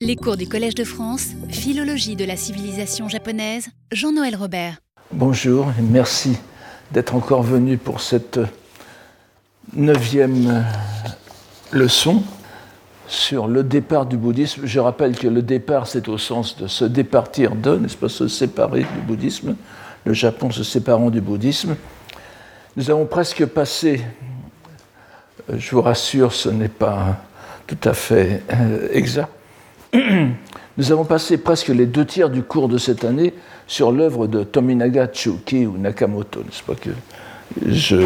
Les cours du Collège de France, Philologie de la civilisation japonaise, Jean-Noël Robert. Bonjour et merci d'être encore venu pour cette neuvième leçon sur le départ du bouddhisme. Je rappelle que le départ, c'est au sens de se départir de, n'est-ce pas, se séparer du bouddhisme, le Japon se séparant du bouddhisme. Nous avons presque passé, je vous rassure, ce n'est pas tout à fait euh, exact, nous avons passé presque les deux tiers du cours de cette année sur l'œuvre de Tominaga Chuki ou Nakamoto, n'est-ce pas que je,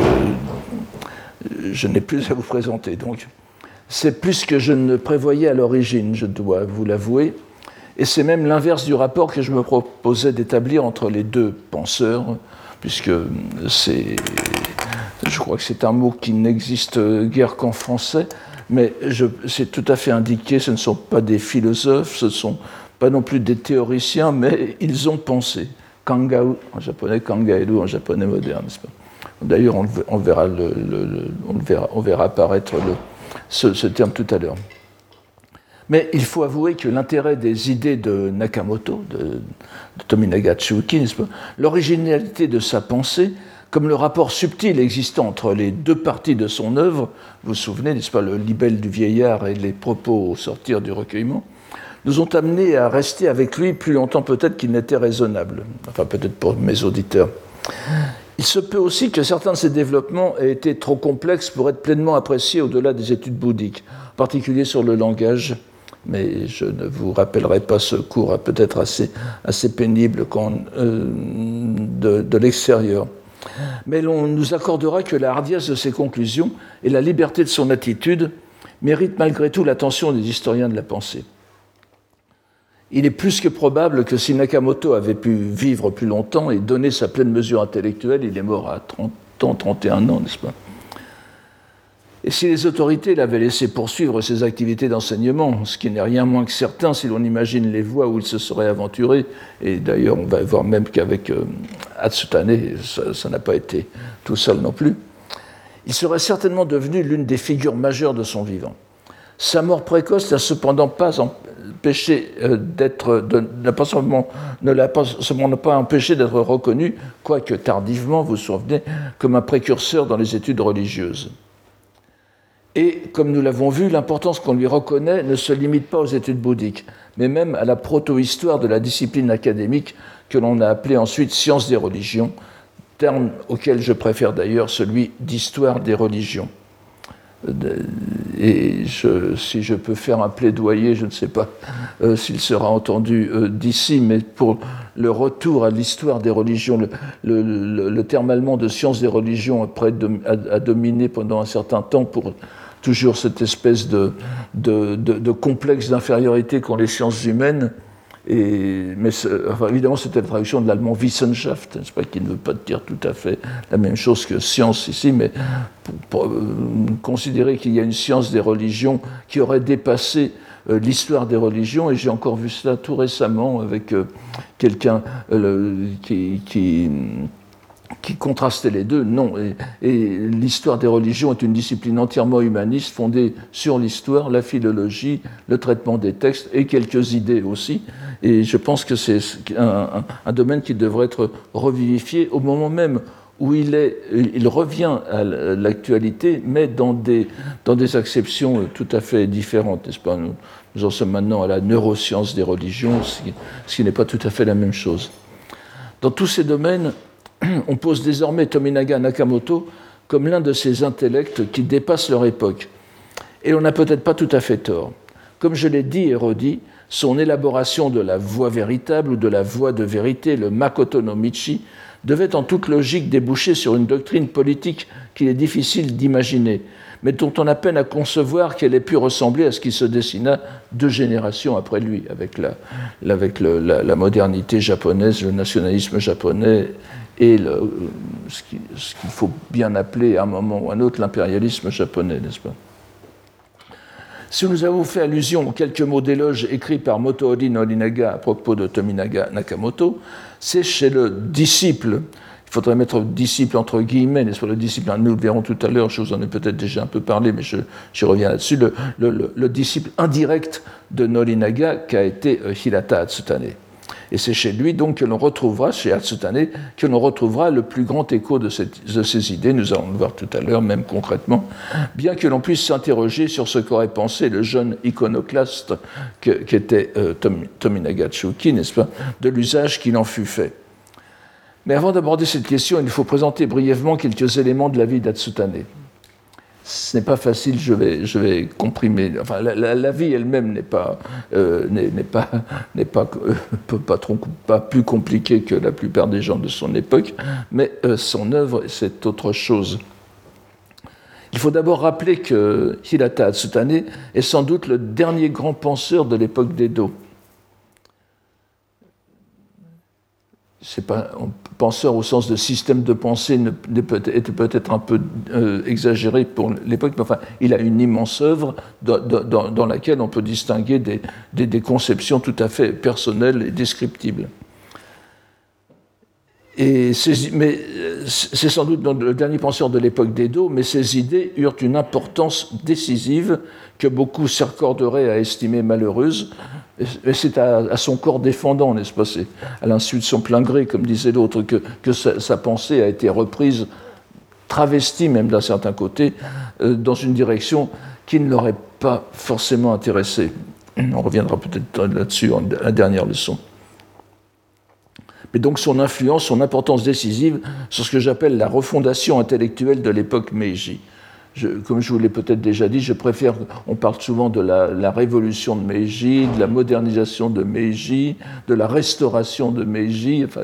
je n'ai plus à vous présenter. Donc, c'est plus que je ne prévoyais à l'origine, je dois vous l'avouer. Et c'est même l'inverse du rapport que je me proposais d'établir entre les deux penseurs, puisque c'est, je crois que c'est un mot qui n'existe guère qu'en français, mais c'est tout à fait indiqué, ce ne sont pas des philosophes, ce ne sont pas non plus des théoriciens, mais ils ont pensé. Kangao en japonais, Kangaeru en japonais moderne. D'ailleurs, on, on, verra on, verra, apparaître ce, ce, terme tout à l'heure. Mais il faut avouer que l'intérêt des idées de Nakamoto, de, de Tominaga Tsuki, l'originalité de sa pensée, comme le rapport subtil existant entre les deux parties de son œuvre, vous vous souvenez, n'est-ce pas, le libelle du vieillard et les propos au sortir du recueillement, nous ont amenés à rester avec lui plus longtemps peut-être qu'il n'était raisonnable, enfin peut-être pour mes auditeurs. Il se peut aussi que certains de ces développements aient été trop complexes pour être pleinement appréciés au-delà des études bouddhiques, en particulier sur le langage, mais je ne vous rappellerai pas ce cours peut-être assez, assez pénible euh, de l'extérieur mais l'on nous accordera que la hardiesse de ses conclusions et la liberté de son attitude méritent malgré tout l'attention des historiens de la pensée. Il est plus que probable que si Nakamoto avait pu vivre plus longtemps et donner sa pleine mesure intellectuelle, il est mort à 30 ans, 31 ans, n'est-ce pas? Et si les autorités l'avaient laissé poursuivre ses activités d'enseignement, ce qui n'est rien moins que certain si l'on imagine les voies où il se serait aventuré, et d'ailleurs on va voir même qu'avec euh, Hatsutane, ça n'a pas été tout seul non plus, il serait certainement devenu l'une des figures majeures de son vivant. Sa mort précoce n'a cependant pas empêché euh, d'être, ne l'a pas, pas empêché d'être reconnu, quoique tardivement, vous vous souvenez, comme un précurseur dans les études religieuses. Et comme nous l'avons vu, l'importance qu'on lui reconnaît ne se limite pas aux études bouddhiques, mais même à la proto-histoire de la discipline académique que l'on a appelée ensuite science des religions, terme auquel je préfère d'ailleurs celui d'histoire des religions. Et si je peux faire un plaidoyer, je ne sais pas euh, s'il sera entendu euh, d'ici, mais pour le retour à l'histoire des religions, le, terme allemand de science des religions a, dominé pendant un certain temps pour toujours cette espèce de, de, complexe d'infériorité qu'ont les sciences humaines. Et, mais évidemment, c'était la traduction de l'allemand Wissenschaft, pas, qui ne veut pas dire tout à fait la même chose que science ici, mais pour, euh, considérer qu'il y a une science des religions qui aurait dépassé euh, l'histoire des religions, et j'ai encore vu cela tout récemment avec euh, quelqu'un qui qui contrastait les deux. Non. Et, l'histoire des religions est une discipline entièrement humaniste, fondée sur l'histoire, la philologie, le traitement des textes et quelques idées aussi. Et je pense que c'est un, domaine qui devrait être revivifié au moment même où il, est, il revient à l'actualité, mais dans des, dans des acceptions tout à fait différentes, n'est-ce pas? Nous, en sommes maintenant à la neuroscience des religions, ce qui n'est pas tout à fait la même chose. Dans tous ces domaines, on pose désormais Tominaga Nakamoto comme l'un de ces intellects qui dépassent leur époque. Et on n'a peut-être pas tout à fait tort. Comme je l'ai dit et redit, son élaboration de la voie véritable ou de la voie de vérité, le Makoto no Michi, devait en toute logique déboucher sur une doctrine politique qu'il est difficile d'imaginer, mais dont on a peine à concevoir qu'elle ait pu ressembler à ce qui se dessina deux générations après lui, avec la, avec la modernité japonaise, le nationalisme japonais et ce qu'il faut bien appeler à un moment ou à un autre l'impérialisme japonais, n'est-ce pas? Si nous avons fait allusion aux quelques mots d'éloge écrits par Motohori Norinaga à propos de Tominaga Nakamoto, c'est chez le disciple, il faudrait mettre disciple entre guillemets, n'est-ce pas, le disciple, hein, nous le verrons tout à l'heure, je vous en ai peut-être déjà un peu parlé, mais j'y reviens là-dessus, le, disciple indirect de Norinaga qui a été euh, Hirata Atsutane. Et c'est chez lui donc que l'on retrouvera, chez Atsutane, que l'on retrouvera le plus grand écho de, ces idées, nous allons le voir tout à l'heure, même concrètement, bien que l'on puisse s'interroger sur ce qu'aurait pensé le jeune iconoclaste qu'était euh, Tominaga Chuki, n'est-ce pas, de l'usage qu'il en fut fait. Mais avant d'aborder cette question, il faut présenter brièvement quelques éléments de la vie d'Atsutane. Ce n'est pas facile, je vais, comprimer. La, vie elle-même n'est pas, plus compliquée que la plupart des gens de son époque, mais euh, son œuvre, c'est autre chose. Il faut d'abord rappeler que Hirata Atsutane est sans doute le dernier grand penseur de l'époque d'Edo. Pas penseur au sens de système de pensée était peut-être un peu euh, exagéré pour l'époque, mais enfin, il a une immense œuvre dans, laquelle on peut distinguer des, conceptions tout à fait personnelles et descriptibles. Mais euh, c'est sans doute le dernier penseur de l'époque d'Edo, mais ses idées eurent une importance décisive que beaucoup s'accorderaient à estimer malheureuse, et c'est à, son corps défendant, n'est-ce pas? C'est à l'insu de son plein gré, comme disait l'autre, que, sa, pensée a été reprise, travestie même d'un certain côté, euh, dans une direction qui ne l'aurait pas forcément intéressé. On reviendra peut-être là-dessus en la dernière leçon. Mais donc son influence, son importance décisive sur ce que j'appelle la refondation intellectuelle de l'époque Meiji comme je vous l'ai peut-être déjà dit, je préfère, on parle souvent de la, révolution de Meiji, de la modernisation de Meiji, de la restauration de Meiji, enfin,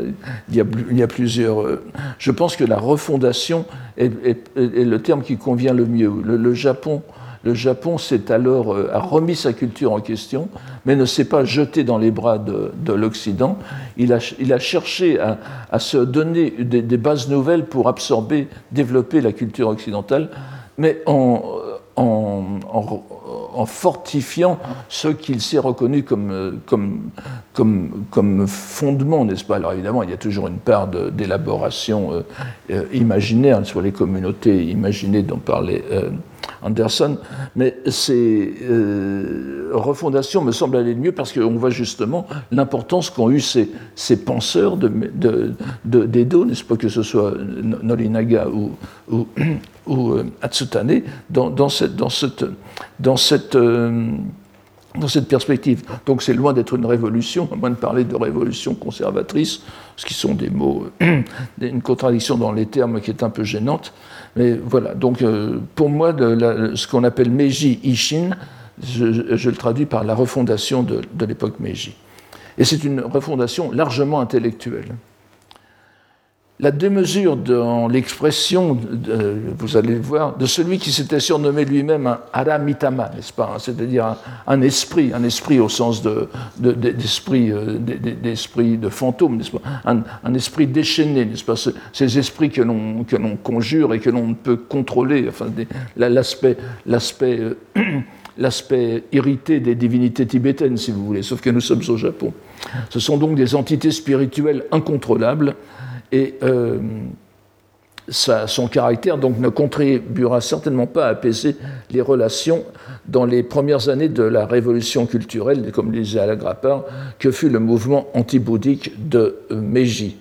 il, y a, plusieurs... Euh, je pense que la refondation est, le terme qui convient le mieux. Le, Japon, le Japon s'est alors euh, a remis sa culture en question, mais ne s'est pas jeté dans les bras de, l'Occident. Il a, cherché à, se donner des, bases nouvelles pour absorber, développer la culture occidentale mais en, fortifiant ce qu'il s'est reconnu comme, fondement, n'est-ce pas? Alors évidemment, il y a toujours une part d'élaboration euh, euh, imaginaire sur les communautés imaginées dont parlait euh, Anderson, mais ces refondations me semblent aller mieux parce qu'on voit justement l'importance qu'ont eu ces, penseurs de, d'Edo, n'est-ce pas, que ce soit Norinaga ou ou euh, Atsutane dans, cette, euh, dans cette perspective. Donc c'est loin d'être une révolution, à moins de parler de révolution conservatrice, ce qui sont des mots, euh, une contradiction dans les termes qui est un peu gênante. Mais voilà, donc pour moi, ce qu'on appelle Meiji Ishin, je, je, le traduis par la refondation de, de l'époque Meiji. Et c'est une refondation largement intellectuelle la démesure dans l'expression, vous allez le voir, de celui qui s'était surnommé lui-même un aramitama, n'est-ce pas hein, C'est-à-dire un, esprit, un esprit au sens d'esprit de, de, de fantôme, n'est-ce pas un, esprit déchaîné, n'est-ce pas Ces esprits que l'on conjure et que l'on ne peut contrôler, enfin, euh, l'aspect irrité des divinités tibétaines, si vous voulez, sauf que nous sommes au Japon. Ce sont donc des entités spirituelles incontrôlables et euh, son caractère donc ne contribuera certainement pas à apaiser les relations dans les premières années de la révolution culturelle, comme le disait Alagrappa, que fut le mouvement anti-bouddhique de Meiji,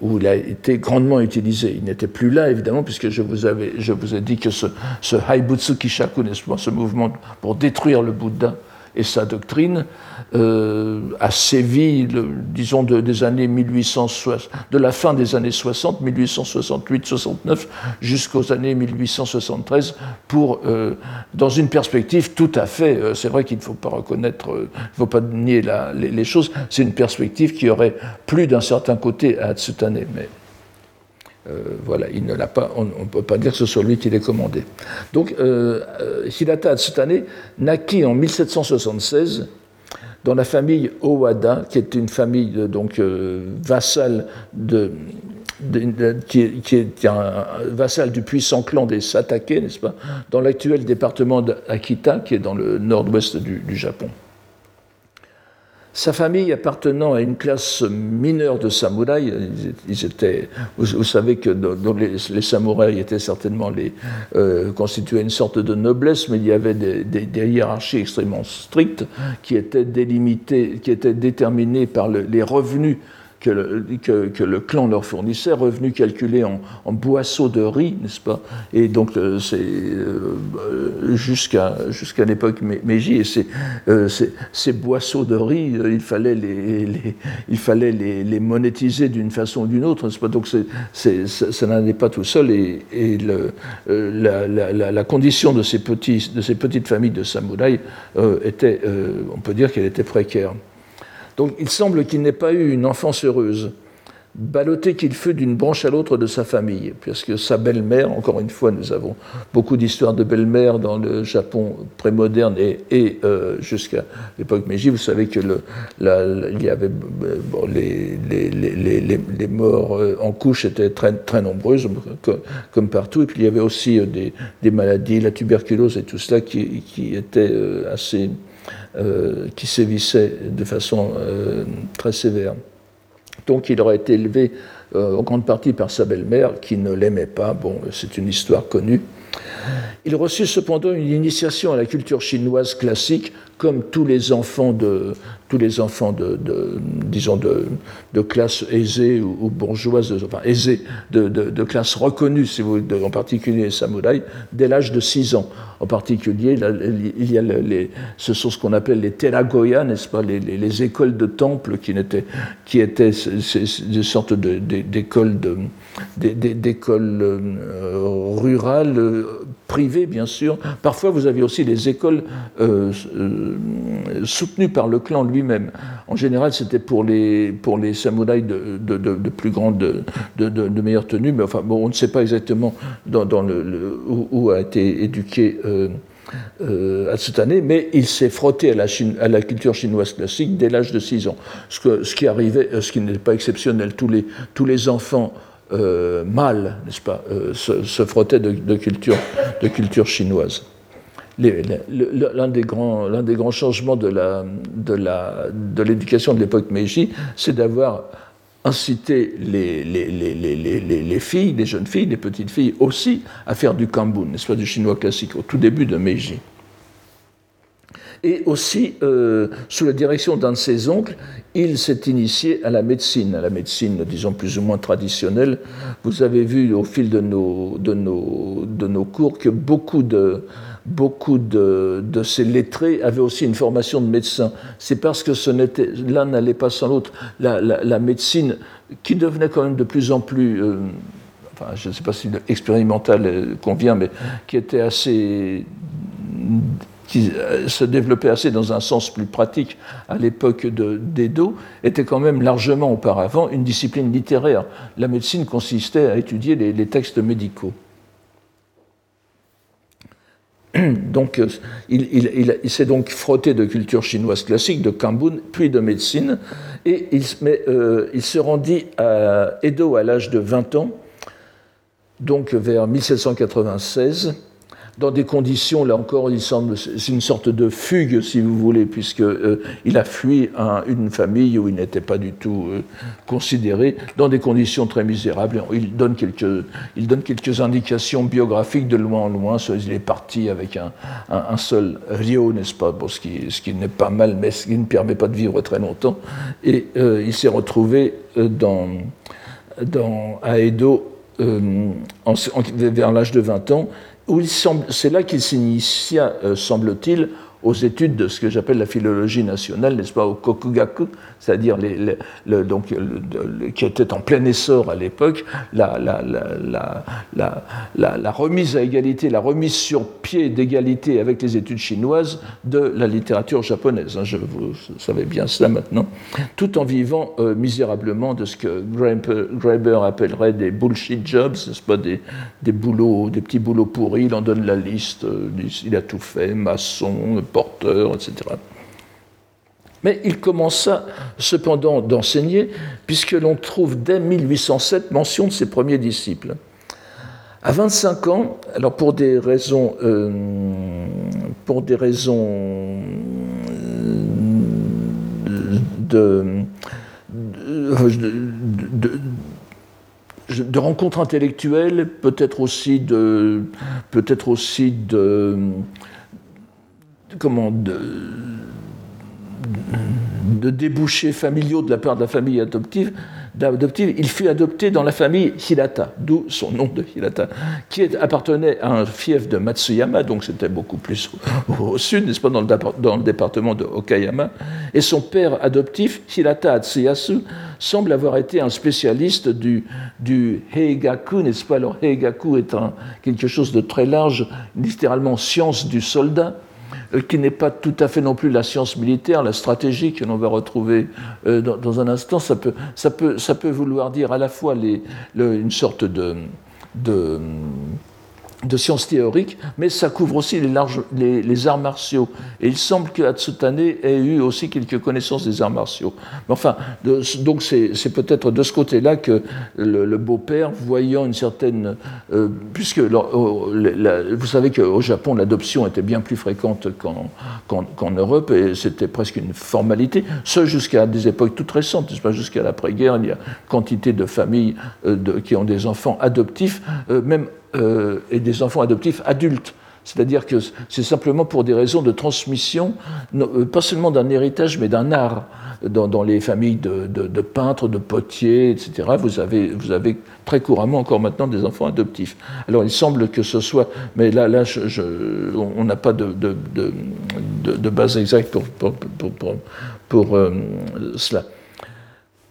où il a été grandement utilisé. Il n'était plus là, évidemment, puisque je vous, avais, je vous ai dit que ce, ce Haibutsu Kishaku, ce mouvement pour détruire le Bouddha et sa doctrine, euh, a sévi, disons, de, des années 1860, de la fin des années 60, 1868-69, jusqu'aux années 1873, pour, euh, dans une perspective tout à fait, euh, c'est vrai qu'il ne faut pas reconnaître, il ne faut pas nier les, choses, c'est une perspective qui aurait plus d'un certain côté à Atsutane, mais voilà, il ne l'a pas, on ne peut pas dire que ce soit lui qui l'ait commandé. Donc, euh, Hirata Atsutane naquit en 1776 dans la famille Owada, qui est une famille donc euh, vassale de, qui, est, un vassal du puissant clan des Satake, n'est-ce pas, dans l'actuel département d'Akita, qui est dans le nord-ouest du, Japon. Sa famille appartenant à une classe mineure de samouraïs, vous, savez que les, samouraïs étaient certainement les, euh, constituaient une sorte de noblesse, mais il y avait des, hiérarchies extrêmement strictes qui étaient délimitées, qui étaient déterminées par les revenus que le, clan leur fournissait, revenu calculé en, boisseaux de riz, n'est-ce pas? Et donc, euh, c'est euh, jusqu'à jusqu'à l'époque Meiji, et ces, euh, ces, boisseaux de riz, il fallait les, il fallait les, monétiser d'une façon ou d'une autre, n'est-ce pas? Donc, c'est ça n'en est pas tout seul, et, la, condition de ces, petits, de ces petites familles de samouraïs était, on peut dire qu'elle était précaire. Donc il semble qu'il n'ait pas eu une enfance heureuse, ballotté qu'il fut d'une branche à l'autre de sa famille, puisque sa belle-mère, encore une fois, nous avons beaucoup d'histoires de belle-mère dans le Japon prémoderne et, et euh, jusqu'à l'époque Meiji. Vous savez que y avait les, les, morts euh, en couche étaient très, très nombreuses, comme, partout, et puis il y avait aussi euh, des, maladies, la tuberculose et tout cela qui, qui étaient assez euh, qui sévissait de façon euh, très sévère. Donc il aurait été élevé euh, en grande partie par sa belle-mère, qui ne l'aimait pas. Bon, c'est une histoire connue. Il reçut cependant une initiation à la culture chinoise classique, comme tous les enfants de, tous les enfants de, disons de, de, classe aisée ou, bourgeoise, enfin aisée, de, de, classe reconnue, si vous en particulier les samouraïs, dès l'âge de 6 ans. En particulier, il y a les, ce sont ce qu'on appelle les teragoya, n'est-ce pas, les, les, écoles de temple qui, qui étaient des sortes d'écoles d'écoles euh, rurales, euh, privées bien sûr. Parfois, vous aviez aussi des écoles euh, soutenues par le clan lui-même. En général, c'était pour les, pour les samouraïs de, de, plus grande, de, meilleure tenue, mais enfin, bon, on ne sait pas exactement dans, le, où, a été éduqué. À cette année, mais il s'est frotté à la, à la, culture chinoise classique dès l'âge de 6 ans. Ce, que, ce qui arrivait, ce qui n'est pas exceptionnel, tous les, tous les enfants mâles, n'est-ce pas, se, se, frottaient de, culture, de culture chinoise l'un des, grands, des grands changements de l'éducation de, l'époque Meiji, c'est d'avoir incité les, les, les, filles, les jeunes filles, les petites filles aussi à faire du kambun, n'est-ce pas, du chinois classique, au tout début de Meiji. Et aussi, euh, sous la direction d'un de ses oncles, il s'est initié à la médecine, à la médecine, disons, plus ou moins traditionnelle. Vous avez vu au fil de nos, de nos, de nos cours que beaucoup de, beaucoup de, ces lettrés avaient aussi une formation de médecin. C'est parce que l'un n'allait pas sans l'autre. La, médecine, qui devenait quand même de plus en plus, euh, enfin, je ne sais pas si expérimentale convient, mais qui était assez qui euh, se développait assez dans un sens plus pratique à l'époque d'Edo, était quand même largement auparavant une discipline littéraire. La médecine consistait à étudier les textes médicaux. Donc, euh, il, s'est donc frotté de culture chinoise classique, de Kambun, puis de médecine, et euh, il se rendit à Edo à l'âge de 20 ans, donc vers 1796 dans des conditions, là encore, il semble, c'est une sorte de fugue, si vous voulez, puisqu'il euh, a fui une famille où il n'était pas du tout euh, considéré, dans des conditions très misérables. Il donne, quelques, indications biographiques de loin en loin. Il est parti avec un, seul rio, n'est-ce pas? Bon, Ce qui, ce qui n'est pas mal, mais ce qui ne permet pas de vivre très longtemps. Et euh, il s'est retrouvé dans, dans, à Edo vers l'âge de 20 ans c'est là qu'il s'initia, euh, semble-t-il, aux études de ce que j'appelle la philologie nationale, n'est-ce pas, au Kokugaku, c'est-à-dire les, donc, qui était en plein essor à l'époque, la, la, remise à égalité, la remise sur pied d'égalité avec les études chinoises de la littérature japonaise. Hein, je, vous savez bien cela maintenant, tout en vivant euh, misérablement de ce que Graeber appellerait des bullshit jobs, n'est-ce pas, des, des, boulots, des petits boulots pourris, il en donne la liste, euh, il a tout fait, maçon, porteur, etc. Mais il commença cependant d'enseigner, puisque l'on trouve dès 1807 mention de ses premiers disciples. À 25 ans, alors pour des raisons, euh, pour des raisons euh, de, de, rencontres intellectuelles, peut-être aussi de, peut-être aussi de, comment, de, de débouchés familiaux de la part de la famille adoptive, il fut adopté dans la famille Hirata, d'où son nom de Hirata, qui appartenait à un fief de Matsuyama, donc c'était beaucoup plus au, sud, n'est-ce pas, dans le, département de Okayama. Et son père adoptif, Hirata Atsuyasu, semble avoir été un spécialiste du, du Heigaku, n'est-ce pas? Alors Heigaku est quelque chose de très large, littéralement science du soldat qui n'est pas tout à fait non plus la science militaire, la stratégie que l'on va retrouver euh, dans, un instant. Ça peut, ça, peut, ça peut vouloir dire à la fois une sorte de de sciences théoriques, mais ça couvre aussi les, arts martiaux. Et il semble que Hatsutane ait eu aussi quelques connaissances des arts martiaux. Mais enfin, donc c'est peut-être de ce côté-là que le, beau-père, voyant une certaine... Euh, puisque vous savez qu'au Japon, l'adoption était bien plus fréquente qu'en Europe, et c'était presque une formalité, ce jusqu'à des époques toutes récentes, jusqu'à l'après-guerre, il y a quantité de familles euh, qui ont des enfants adoptifs, euh, même euh, et des enfants adoptifs adultes. C'est-à-dire que c'est simplement pour des raisons de transmission, euh, pas seulement d'un héritage, mais d'un art. Dans, les familles de, peintres, de potiers, etc., vous avez, très couramment encore maintenant des enfants adoptifs. Alors il semble que ce soit, mais là, on n'a pas de, base exacte pour euh, cela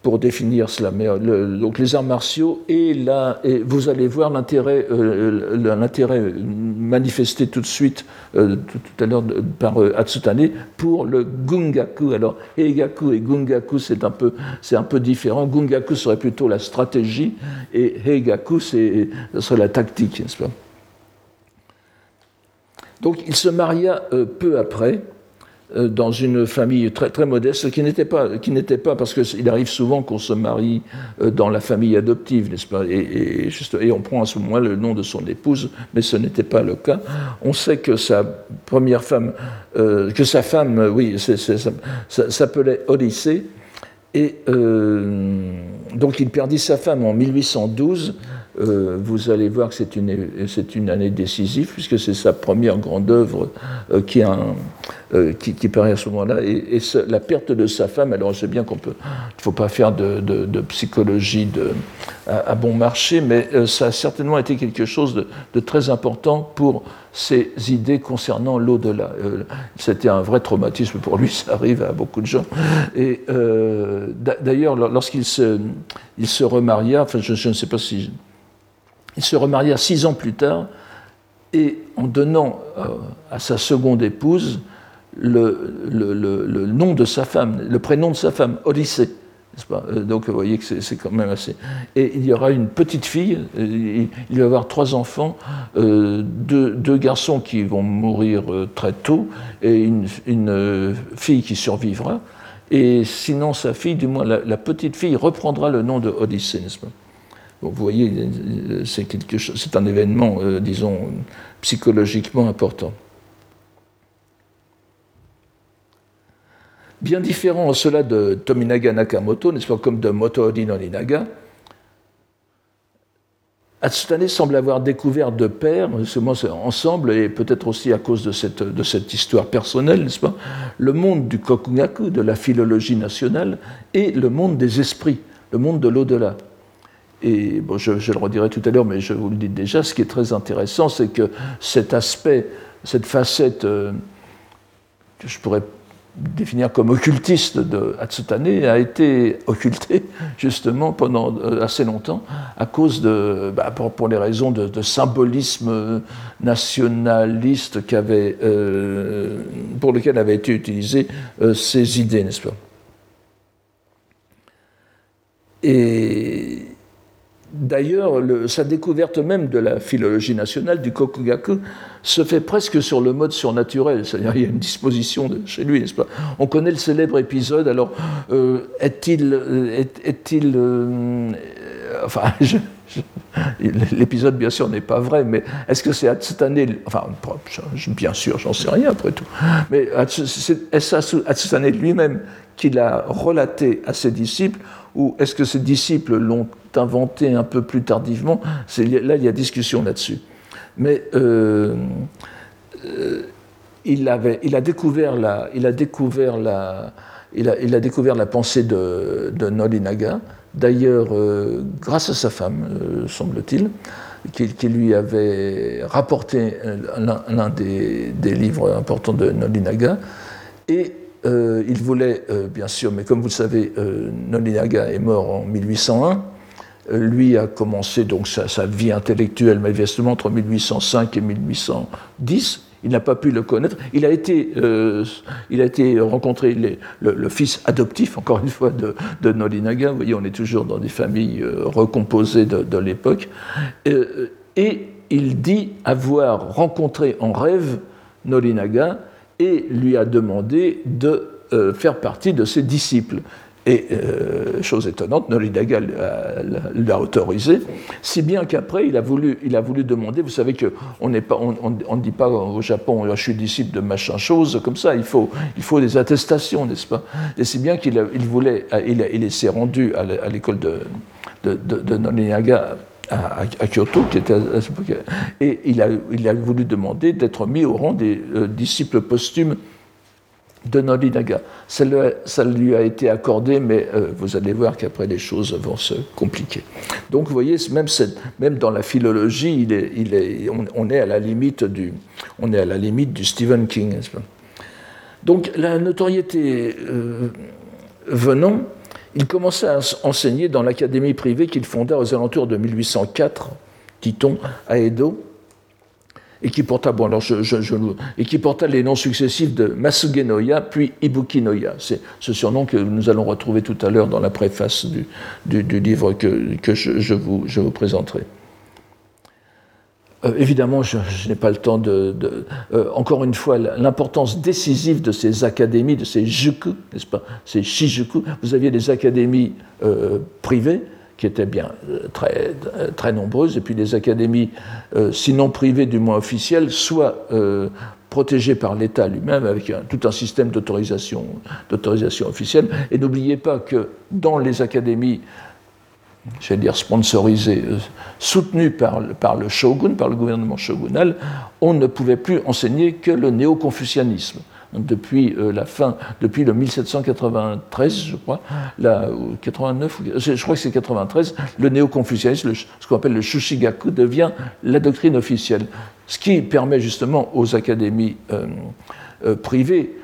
pour définir cela. Mais euh, donc les arts martiaux et là, et vous allez voir l'intérêt, euh, l'intérêt manifesté tout de suite euh, tout, à l'heure par Hatsutane pour le gungaku. Alors heigaku et gungaku c'est un peu c'est un peu différent. Gungaku serait plutôt la stratégie et heigaku c'est serait la tactique, n'est-ce pas? Donc il se maria peu après. Euh, dans une famille très, très modeste, qui n'était pas, qui n'était pas parce qu'il arrive souvent qu'on se marie euh, dans la famille adoptive, n'est-ce pas? Et, et, on prend à ce moment le nom de son épouse, mais ce n'était pas le cas. On sait que sa première femme, euh, que sa femme, oui, s'appelait Odyssée, et donc il perdit sa femme en 1812 euh, vous allez voir que c'est une, une, année décisive, puisque c'est sa première grande œuvre euh, euh, qui, qui, paraît à ce moment-là. Et, la perte de sa femme, alors je sais bien qu'on peut, il ne faut pas faire de, psychologie de, à, bon marché, mais ça a certainement été quelque chose de, très important pour ses idées concernant l'au-delà. C'était un vrai traumatisme pour lui, ça arrive à beaucoup de gens. Et d'ailleurs, lorsqu'il se, il se remaria, enfin je ne sais pas si il se remaria six ans plus tard et en donnant euh, à sa seconde épouse le, nom de sa femme, le prénom de sa femme, Odyssée. Pas? Euh, Donc vous voyez que c'est quand même assez. Et il y aura une petite fille, euh, il va y avoir trois enfants, deux, garçons qui vont mourir très tôt et une, une, fille qui survivra. Et sinon, sa fille, du moins la, petite fille, reprendra le nom de Odyssée, n'est-ce pas? Vous voyez, c'est un événement, euh, disons, psychologiquement important. Bien différent en cela de Tominaga Nakamoto, n'est-ce pas, comme de Motoori no Ninaga, Hatsutane semble avoir découvert de pair, ensemble, et peut-être aussi à cause de cette, histoire personnelle, n'est-ce pas, le monde du kokugaku, de la philologie nationale, et le monde des esprits, le monde de l'au-delà. Et bon, je, le redirai tout à l'heure, mais je vous le dis déjà, ce qui est très intéressant, c'est que cet aspect, cette facette, euh, que je pourrais définir comme occultiste de Hatsutane, a été occultée justement pendant euh, assez longtemps à cause de, bah, pour, les raisons de, symbolisme nationaliste euh, pour lequel avaient été utilisées ces idées, n'est-ce pas? Et D'ailleurs, sa découverte même de la philologie nationale, du kokugaku, se fait presque sur le mode surnaturel. C'est-à-dire, il y a une disposition chez lui, n'est-ce pas? On connaît le célèbre épisode. Alors, euh, est-il. Est-il. Euh, enfin, l'épisode, bien sûr, n'est pas vrai, mais est-ce que c'est Hatsutane. Enfin, bien sûr, j'en sais rien après tout. Mais est-ce Hatsutane lui-même qu'il a relaté à ses disciples, ou est-ce que ses disciples l'ont inventé un peu plus tardivement? Là, il y a discussion là-dessus. Mais euh, euh, il, avait, il, a découvert la, il, a découvert la, il, a, il a découvert la pensée de, de Nolinaga, d'ailleurs euh, grâce à sa femme, semble-t-il, qui, lui avait rapporté l'un des, des, livres importants de Nolinaga. Et euh, il voulait, euh, bien sûr, mais comme vous le savez, euh, est mort en 1801. lui a commencé donc sa, vie intellectuelle, manifestement, entre 1805 et 1810. Il n'a pas pu le connaître. Il a été, il a été rencontré le, fils adoptif, encore une fois, de, de, Nolinaga. Vous voyez, on est toujours dans des familles recomposées de, l'époque. et il dit avoir rencontré en rêve Nolinaga et lui a demandé de euh, faire partie de ses disciples. Et, euh, chose étonnante, Nolinaga l'a autorisé, si bien qu'après, il, a voulu, il a voulu demander, vous savez qu'on ne on, on, dit pas au Japon, je suis disciple de machin chose, comme ça, il faut, il faut des attestations, n'est-ce pas? Et si bien qu'il il voulait, il, il s'est rendu à l'école de, de, de, de à, Kyoto, et il a, voulu demander d'être mis au rang des euh, disciples posthumes de Nolinaga. Ça, lui a été accordé, mais euh, vous allez voir qu'après les choses vont se compliquer. Donc vous voyez, même, dans la philologie, il est, il est, on, est à la limite du, on est à la limite du Stephen King. Donc la notoriété euh, venant, il commença à enseigner dans l'académie privée qu'il fonda aux alentours de 1804, dit-on, à Edo, et qui porta, bon, les noms successifs de Masugenoya puis Ibukinoya. C'est ce surnom que nous allons retrouver tout à l'heure dans la préface du, livre que, je vous présenterai. Euh, évidemment, je, n'ai pas le temps de. Euh, encore une fois, l'importance décisive de ces académies, de ces juku, n'est-ce pas, ces shijuku. Vous aviez des académies euh, privées qui étaient bien très, très nombreuses, et puis des académies, sinon privées, du moins officielles, soit protégées par l'État lui-même, avec tout un système d'autorisation officielle. Et n'oubliez pas que dans les académies j'allais dire sponsorisé, euh, soutenu par, par, le shogun, par le gouvernement shogunal, on ne pouvait plus enseigner que le néo-confucianisme. Depuis euh, la fin, depuis le 1793, je crois, la, 89, je crois que c'est 93, le néo-confucianisme, ce qu'on appelle le Shushigaku, devient la doctrine officielle. Ce qui permet justement aux académies euh, privées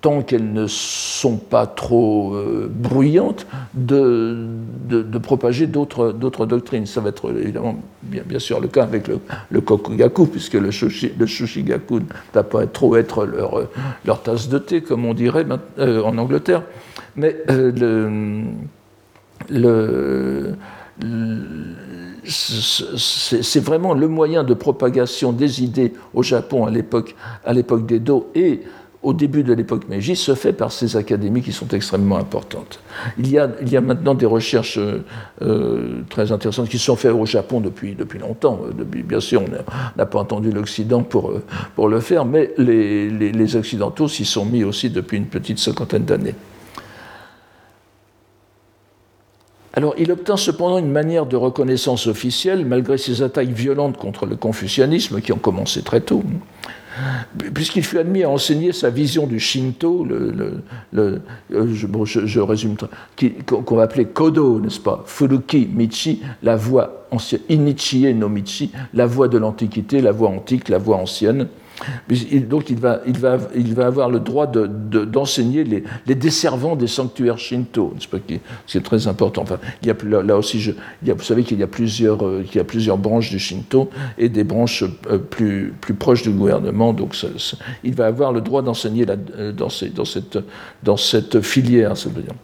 tant qu'elles ne sont pas trop euh, bruyantes, de, de, propager d'autres doctrines. Ça va être évidemment bien, bien sûr le cas avec le, kokugaku, puisque le, shushi, shushigaku ne va pas trop être leur, leur, tasse de thé, comme on dirait euh, en Angleterre. Mais euh, le, le c'est vraiment le moyen de propagation des idées au Japon à l'époque d'Edo et au début de l'époque Meiji se fait par ces académies qui sont extrêmement importantes. Il y a, maintenant des recherches euh, très intéressantes qui sont faites au Japon depuis, depuis longtemps. Depuis, bien sûr, on n'a pas entendu l'Occident pour, pour le faire, mais les, les, les Occidentaux s'y sont mis aussi depuis une petite cinquantaine d'années. Alors, il obtint cependant une manière de reconnaissance officielle, malgré ses attaques violentes contre le confucianisme, qui ont commencé très tôt puisqu'il fut admis à enseigner sa vision du Shinto, euh, je, résume, qu'on va appeler Kodo, n'est-ce pas? Furuki Michi, la voie ancienne, Inichie no Michi, la voie de l'Antiquité, la voie antique, la voie ancienne. Donc il va, avoir le droit d'enseigner de, les, desservants des sanctuaires shinto, c'est très important. Enfin, il y a, là aussi, vous savez qu'il y, a plusieurs, euh, il y a plusieurs branches du shinto et des branches euh, plus, proches du gouvernement, donc il va avoir le droit d'enseigner euh, dans, dans, cette, dans cette filière, ça veut dire.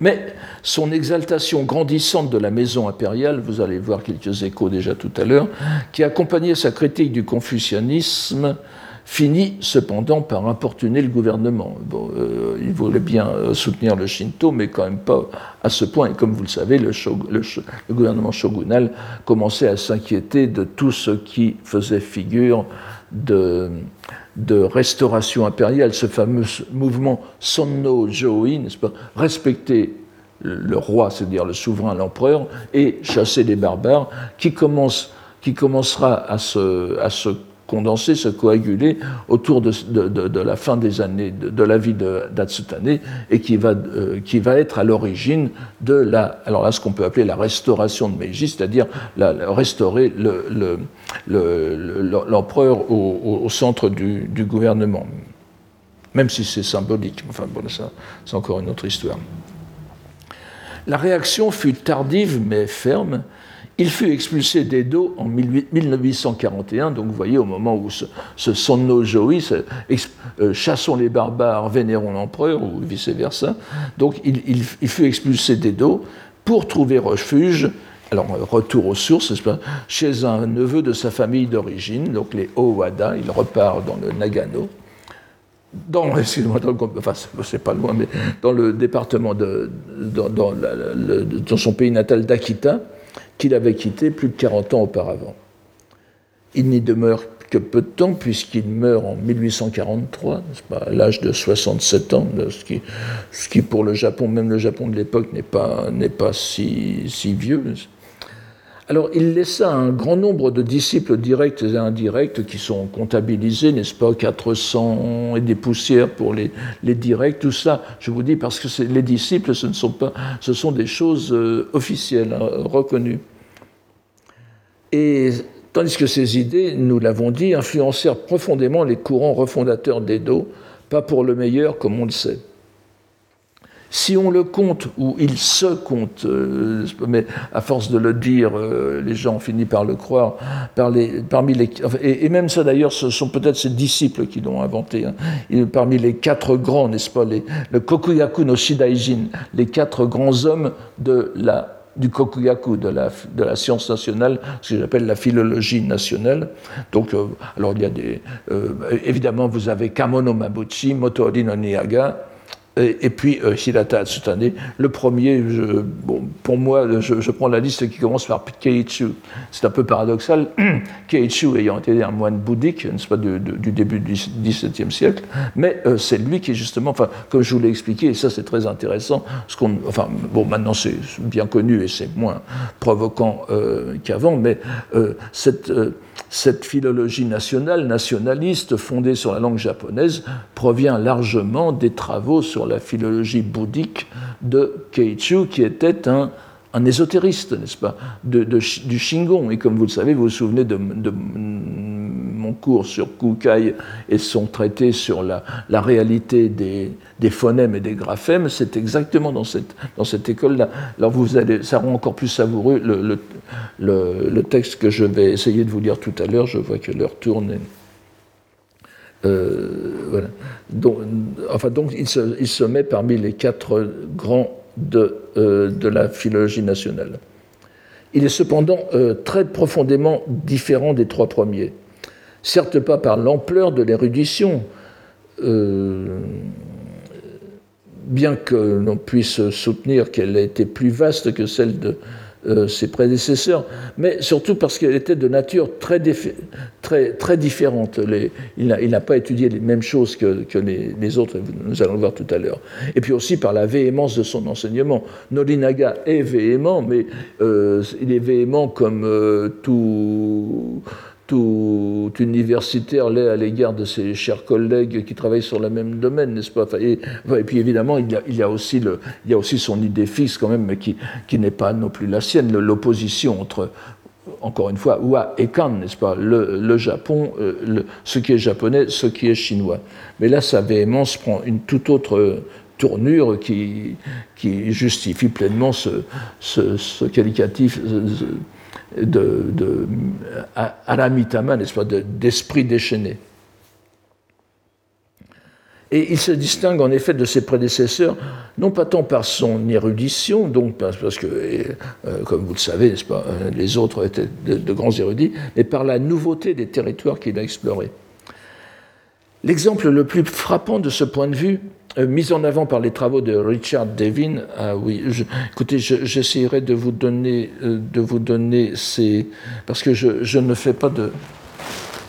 Mais son exaltation grandissante de la maison impériale, vous allez voir quelques échos déjà tout à l'heure, qui accompagnait sa critique du confucianisme, finit cependant par importuner le gouvernement. Euh, il voulait bien euh, soutenir le Shinto, mais quand même pas à ce point. Et comme vous le savez, le, le gouvernement shogunal commençait à s'inquiéter de tout ce qui faisait figure de, de restauration impériale, ce fameux mouvement Sonno Joi, n'est-ce pas, respecter le roi, c'est-à-dire le souverain, l'empereur, et chasser les barbares, qui, commence, qui commencera à se condenser, se coaguler autour de, la fin des années, de, la vie d'Atsutane, et qui va, euh, qui va être à l'origine de la, alors là, ce qu'on peut appeler la restauration de Meiji, c'est-à-dire restaurer l'empereur le, au, au, centre du, du, gouvernement, même si c'est symbolique. Enfin bon, ça, c'est encore une autre histoire. La réaction fut tardive mais ferme. Il fut expulsé d'Edo en 1841, donc vous voyez au moment où ce, ce Sonno Joi, euh, chassons les barbares, vénérons l'empereur, ou vice-versa, donc il, fut expulsé d'Edo pour trouver refuge, alors retour aux sources, chez un neveu de sa famille d'origine, donc les Owada, il repart dans le Nagano, dans, enfin, c'est pas loin, mais dans le département de, dans, dans, son pays natal d'Akita, qu'il avait quitté plus de 40 ans auparavant. Il n'y demeure que peu de temps, puisqu'il meurt en 1843, à l'âge de 67 ans, ce qui, ce qui, pour le Japon, même le Japon de l'époque, n'est pas, pas si, si vieux. Alors il laissa un grand nombre de disciples directs et indirects qui sont comptabilisés, n'est-ce pas, 400 et des poussières pour les, directs, tout ça, je vous dis, parce que les disciples, ce, ne sont pas, ce sont des choses euh, officielles, hein, reconnues. Et tandis que ces idées, nous l'avons dit, influencèrent profondément les courants refondateurs d'Edo, pas pour le meilleur, comme on le sait. Si on le compte, ou il se compte, euh, mais à force de le dire, euh, les gens ont fini par le croire, parmi les, et, même ça d'ailleurs, ce sont peut-être ses disciples qui l'ont inventé, hein. parmi les quatre grands, n'est-ce pas, les, le Kokuyaku no Shidaijin, les quatre grands hommes de la du kokuyaku, de la, de la science nationale, ce que j'appelle la philologie nationale. Donc, euh, alors il y a des. évidemment, vous avez Kamono Mabuchi, Motori no Niaga, et, puis euh, Hirata Atsutane. Le premier, bon, pour moi, je, prends la liste qui commence par Keiichu. C'est un peu paradoxal. Keiichu ayant été un moine bouddhique, nest pas, du, début du XVIIe siècle, mais euh, c'est lui qui, justement, enfin, comme je vous l'ai expliqué, et ça c'est très intéressant, ce qu'on, enfin, bon, maintenant c'est bien connu et c'est moins provoquant euh, qu'avant, mais cette cette philologie nationale, nationaliste, fondée sur la langue japonaise, provient largement des travaux sur la philologie bouddhique de Keichu, qui était un, un ésotériste, n'est-ce pas, de, du Shingon. Et comme vous le savez, vous vous souvenez de, mon cours sur Kukai et son traité sur la, la réalité des, des, phonèmes et des graphèmes, c'est exactement dans cette, dans cette école-là. Alors vous allez, ça rend encore plus savoureux le, le, le, texte que je vais essayer de vous lire tout à l'heure. Je vois que l'heure tourne. Voilà. Donc, enfin, donc il se, met parmi les quatre grands de, euh, de la philologie nationale. Il est cependant euh, très profondément différent des trois premiers. Certes pas par l'ampleur de l'érudition, euh, bien que l'on puisse soutenir qu'elle a été plus vaste que celle de, euh, ses prédécesseurs, mais surtout parce qu'elle était de nature très, très, très différente. Il n'a pas étudié les mêmes choses que, que les, les, autres, nous allons le voir tout à l'heure. Et puis aussi par la véhémence de son enseignement. Norinaga est véhément, mais euh, il est véhément comme euh, tout tout universitaire l'est à l'égard de ses chers collègues qui travaillent sur le même domaine, n'est-ce pas? Et, puis évidemment, il y, a, aussi son idée fixe quand même, mais qui, n'est pas non plus la sienne, l'opposition entre, encore une fois, Wa et Kan, n'est-ce pas? Le, Japon, euh, ce qui est japonais, ce qui est chinois. Mais là, sa véhémence prend une toute autre tournure qui, qui justifie pleinement ce, ce, ce qualificatif de, de n'est-ce pas, d'esprit déchaîné. Et il se distingue en effet de ses prédécesseurs, non pas tant par son érudition, donc parce que, euh, comme vous le savez, n'est-ce pas, les autres étaient de, grands érudits, mais par la nouveauté des territoires qu'il a explorés. L'exemple le plus frappant de ce point de vue euh, mise en avant par les travaux de Richard Devin. Ah oui, écoutez, j'essaierai de vous donner, euh, de vous donner ces, parce que je, ne fais pas de,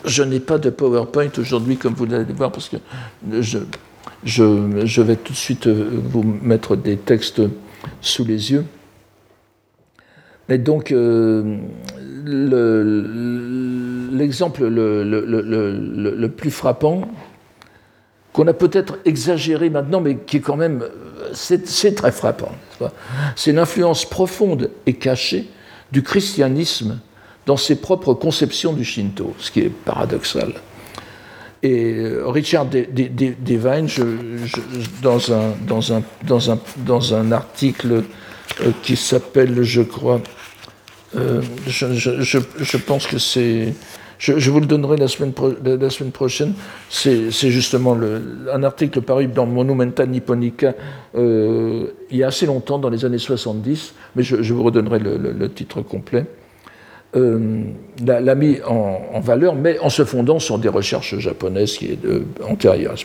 je n'ai pas de PowerPoint aujourd'hui, comme vous allez voir, parce que je, je, vais tout de suite euh, vous mettre des textes sous les yeux. Mais donc, euh, l'exemple le, plus frappant, qu'on a peut-être exagéré maintenant, mais qui est quand même, c'est très frappant. C'est l'influence profonde et cachée du christianisme dans ses propres conceptions du Shinto, ce qui est paradoxal. Et euh, Richard Devine, dans, un, dans, un, dans, un, dans un article euh, qui s'appelle, je crois, euh, je, je, pense que c'est. Je, vous le donnerai la semaine, prochaine. C'est justement un article paru dans Monumenta Nipponica il y a assez longtemps, dans les années 70, mais je, vous redonnerai le, titre complet. Euh, l'a mis en, valeur, mais en se fondant sur des recherches japonaises qui est antérieures.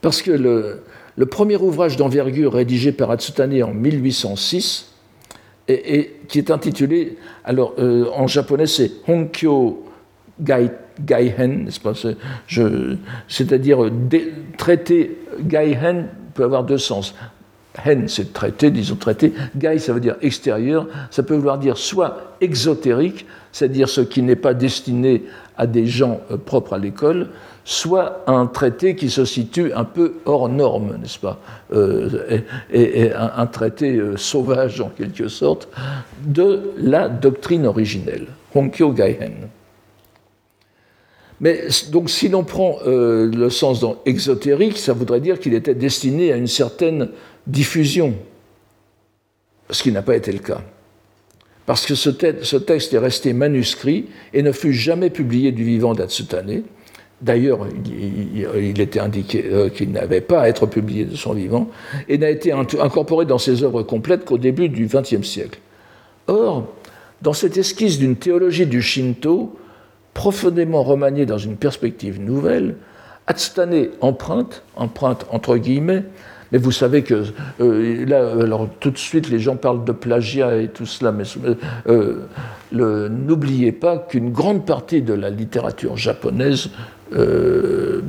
Parce que le, premier ouvrage d'envergure rédigé par Atsutane en 1806, et, qui est intitulé, alors euh, en japonais c'est Honkyo Gaihen, n'est-ce pas C'est-à-dire traité Gaihen peut avoir deux sens. Hen, c'est traité, disons traité. Gai, ça veut dire extérieur. Ça peut vouloir dire soit exotérique, c'est-à-dire ce qui n'est pas destiné à des gens euh, propres à l'école, soit un traité qui se situe un peu hors norme, n'est-ce pas euh, et, un, traité euh, sauvage, en quelque sorte, de la doctrine originelle. Honkyo Gaihen. Mais donc, si l'on prend le sens exotérique, ça voudrait dire qu'il était destiné à une certaine diffusion, ce qui n'a pas été le cas. Parce que ce, texte est resté manuscrit et ne fut jamais publié du vivant d'Atsutane. D'ailleurs, il, était indiqué euh, qu'il n'avait pas à être publié de son vivant et n'a été incorporé dans ses œuvres complètes qu'au début du XXe siècle. Or, dans cette esquisse d'une théologie du Shinto, profondément remaniée dans une perspective nouvelle, Atsutane emprunte, emprunte entre guillemets, mais vous savez que euh, là, alors tout de suite, les gens parlent de plagiat et tout cela, mais euh, n'oubliez pas qu'une grande partie de la littérature japonaise euh,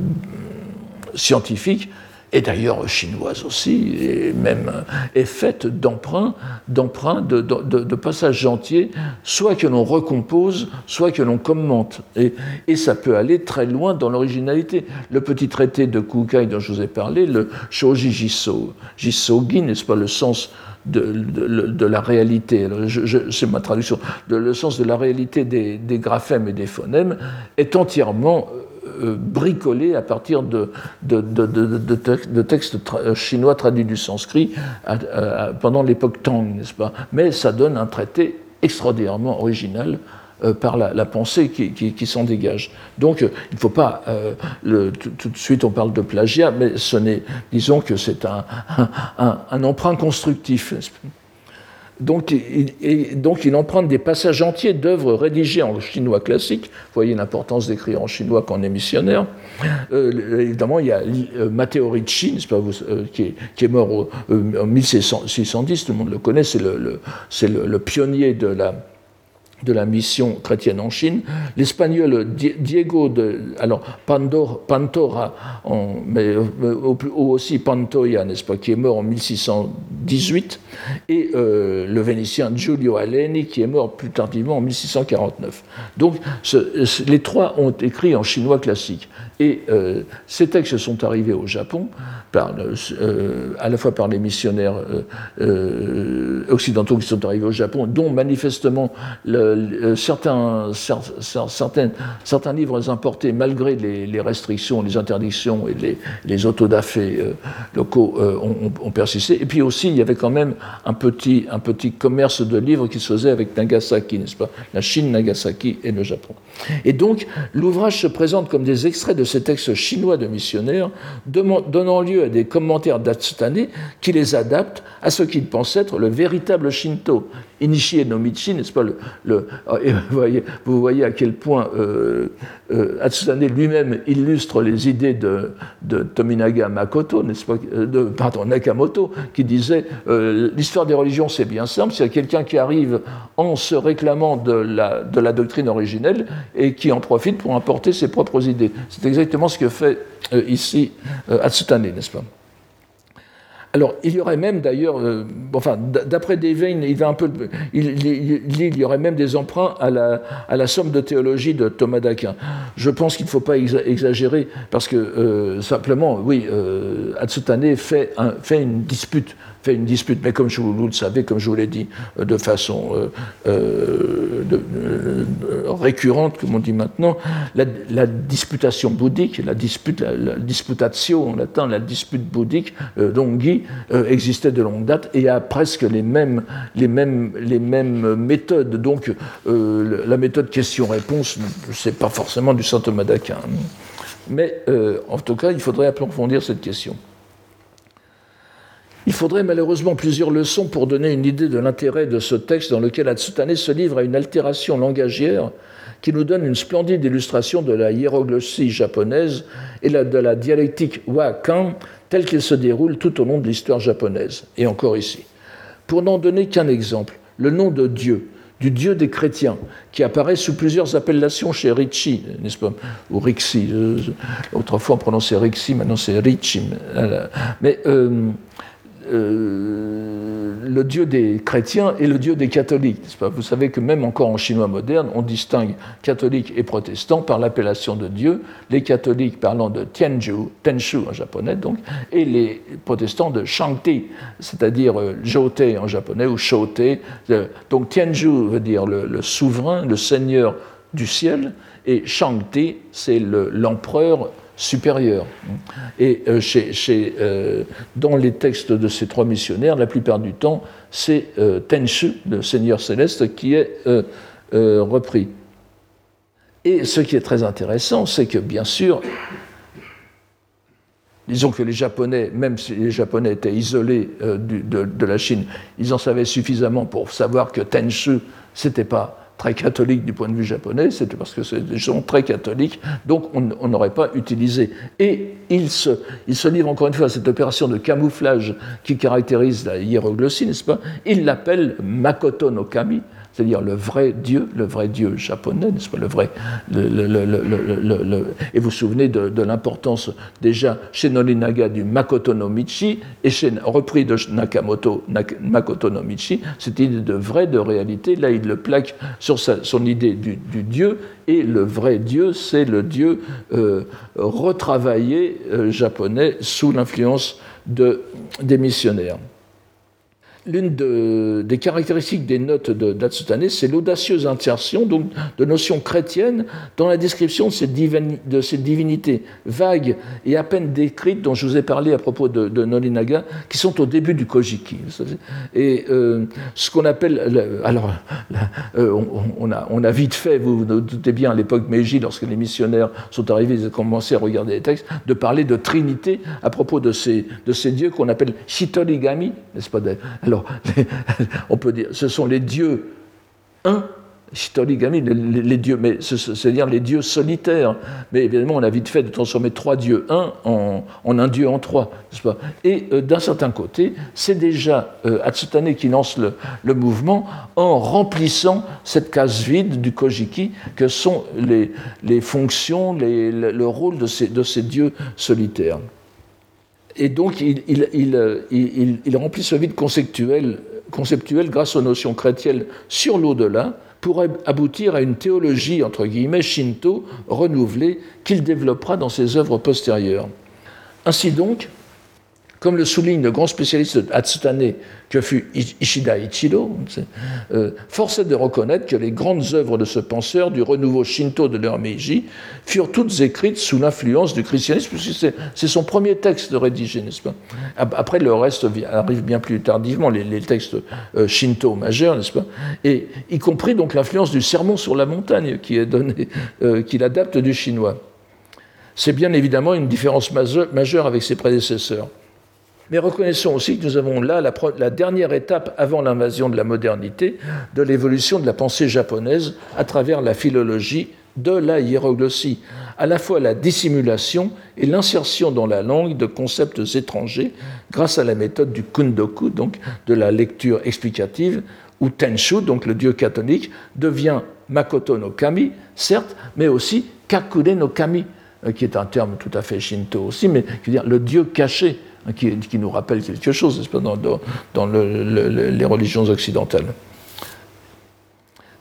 scientifique et d'ailleurs chinoise aussi, et même est faite d'emprunts, d'emprunts, de, passages entiers, soit que l'on recompose, soit que l'on commente. Et, ça peut aller très loin dans l'originalité. Le petit traité de Kukai dont je vous ai parlé, le Shoji Jiso, Jisogi, n'est-ce pas le sens de, la réalité, c'est ma traduction, le sens de la réalité des, des graphèmes et des phonèmes est entièrement euh, bricolé à partir de, de, textes euh, chinois traduits du sanskrit pendant l'époque Tang, n'est-ce pas? Mais ça donne un traité extraordinairement original euh, par la, pensée qui, s'en dégage. Donc, il ne faut pas, tout, de suite on parle de plagiat, mais ce n'est, disons que c'est un, un, un, emprunt constructif. Donc il, il emprunte des passages entiers d'œuvres rédigées en chinois classique. Vous voyez l'importance d'écrire en chinois quand on est missionnaire. Euh, évidemment, il y a euh, Matteo Ricci, euh, qui, est, mort en 1610, tout le monde le connaît, c'est le, pionnier de la, de la mission chrétienne en Chine. L'espagnol Diego de, alors Pantora, mais aussi Pantoya, n'est-ce pas, qui est mort en 1618, et euh, le Vénitien Giulio Aleni, qui est mort plus tardivement en 1649. Donc, les trois ont écrit en chinois classique. Et euh, ces textes sont arrivés au Japon, par, euh, à la fois par les missionnaires occidentaux qui sont arrivés au Japon, dont manifestement certains, certains, certains livres importés, malgré les, restrictions, les interdictions et les, les autodafés locaux, ont, ont, persisté. Et puis aussi, il y avait quand même un petit, un petit commerce de livres qui se faisait avec Nagasaki, n'est-ce pas? La Chine, Nagasaki et le Japon. Et donc, l'ouvrage se présente comme des extraits de ces textes chinois de missionnaires, donnant lieu à des commentaires d'Atsutane qui les adaptent à ce qu'il pense être le véritable Shinto. Inishi Nomichi, n'est-ce pas le, et vous, voyez, à quel point euh, euh, lui-même illustre les idées de, de Tominaga Makoto, n'est-ce pas, euh, de, pardon, Nakamoto, qui disait euh, l'histoire des religions c'est bien simple, c'est quelqu'un qui arrive en se réclamant de la, de la, doctrine originelle et qui en profite pour apporter ses propres idées. C'est exactement ce que fait euh, ici Atsutane, n'est-ce pas alors, il y aurait même d'ailleurs, euh, enfin, d'après Devane, il, un peu, y aurait même des emprunts à la, somme de théologie de Thomas d'Aquin. Je pense qu'il ne faut pas exagérer, parce que euh, simplement, oui, euh, Atsutane fait une dispute fait une dispute, mais comme vous le savez, comme je vous l'ai dit, euh, de façon euh, euh, récurrente, comme on dit maintenant, la, disputation bouddhique, la dispute, la, disputatio en latin, la dispute bouddhique, d'Onghi, existait de longue date et a presque les mêmes, les mêmes, les mêmes méthodes. Donc la méthode question-réponse, c'est pas forcément du saint Thomas d'Aquin. Mais en tout cas, il faudrait approfondir cette question. Il faudrait malheureusement plusieurs leçons pour donner une idée de l'intérêt de ce texte dans lequel Atsutane se livre à une altération langagière qui nous donne une splendide illustration de la hiéroglossie japonaise et de la dialectique Wa-Kan telle qu'elle se déroule tout au long de l'histoire japonaise, et encore ici. Pour n'en donner qu'un exemple, le nom de Dieu, du Dieu des chrétiens, qui apparaît sous plusieurs appellations chez Ricci, n'est-ce pas? Ou Rixi. Autrefois on prononçait Rixi, maintenant c'est Ricci. Mais euh, euh, le Dieu des chrétiens et le Dieu des catholiques. Vous savez que même encore en chinois moderne, on distingue catholiques et protestants par l'appellation de Dieu, les catholiques parlant de Tianju, Tenshu en japonais donc, et les protestants de Shangti, c'est-à-dire euh, en japonais ou Shote. Donc Tianju veut dire le, le souverain, le seigneur du ciel, et Shangti, c'est l'empereur supérieur. Et euh, chez, euh, dans les textes de ces trois missionnaires, la plupart du temps, c'est euh, Tenshu, le Seigneur céleste, qui est repris. Et ce qui est très intéressant, c'est que bien sûr, disons que les Japonais, même si les Japonais étaient isolés de, de, la Chine, ils en savaient suffisamment pour savoir que Tenshu, c'était pas très catholique du point de vue japonais, c'était parce que c'est des gens très catholiques, donc on n'aurait pas utilisé. Et il se, il se livre encore une fois à cette opération de camouflage qui caractérise la hiéroglossie, n'est-ce pas? Il l'appelle Makoto no Kami, c'est-à-dire le vrai Dieu, le vrai Dieu japonais, n'est-ce pas le vrai, Et vous souvenez de, l'importance déjà chez Norinaga du Makoto no Michi et repris de Nakamoto Makoto no Michi, cette idée de vrai, de réalité. Là, il le plaque sur son idée du, Dieu et le vrai Dieu, c'est le Dieu euh, retravaillé euh, japonais sous l'influence de, des missionnaires l'une des caractéristiques des notes d'Atsutane, c'est l'audacieuse insertion donc, de notions chrétiennes dans la description de ces, divinités vagues et à peine décrites dont je vous ai parlé à propos de, de Norinaga, qui sont au début du Kojiki. Et euh, ce qu'on appelle. Alors, euh, on, a, vite fait, vous vous doutez bien, à l'époque Meiji, lorsque les missionnaires sont arrivés, ils ont commencé à regarder les textes, de parler de Trinité à propos de ces, dieux qu'on appelle Shitorigami, n'est-ce pas on peut dire, ce sont les dieux un, Shitorigami, les, dieux, mais c'est-à-dire les dieux solitaires. Mais évidemment, on a vite fait de transformer trois dieux un en, un dieu en trois, pas? Et euh, d'un certain côté, c'est déjà euh, Atsutane qui lance le, mouvement en remplissant cette case vide du Kojiki que sont les, fonctions, le, rôle de ces dieux solitaires et donc il, remplit ce vide conceptuel, conceptuel grâce aux notions chrétiennes sur l'au-delà pour aboutir à une théologie, entre guillemets, shinto renouvelée qu'il développera dans ses œuvres postérieures. Ainsi donc, comme le souligne le grand spécialiste Hatsutane que fut Ishida Ichiro, euh, force est de reconnaître que les grandes œuvres de ce penseur du renouveau shinto de leur Meiji furent toutes écrites sous l'influence du christianisme, puisque c'est son premier texte rédigé, n'est-ce pas? Après, le reste arrive bien plus tardivement, les, textes euh, shinto majeurs, n'est-ce pas? Et y compris donc l'influence du sermon sur la montagne qui est donné, euh, qu'il adapte du chinois. C'est bien évidemment une différence majeure avec ses prédécesseurs. Mais reconnaissons aussi que nous avons là la, dernière étape avant l'invasion de la modernité de l'évolution de la pensée japonaise à travers la philologie de la hiéroglossie, à la fois la dissimulation et l'insertion dans la langue de concepts étrangers grâce à la méthode du kundoku, donc de la lecture explicative, où Tenshu, donc le dieu catholique, devient Makoto no Kami, certes, mais aussi Kakure no Kami, euh, qui est un terme tout à fait shinto aussi, mais qui veut dire le dieu caché, hein, qui, nous rappelle quelque chose, pas, dans, les religions occidentales.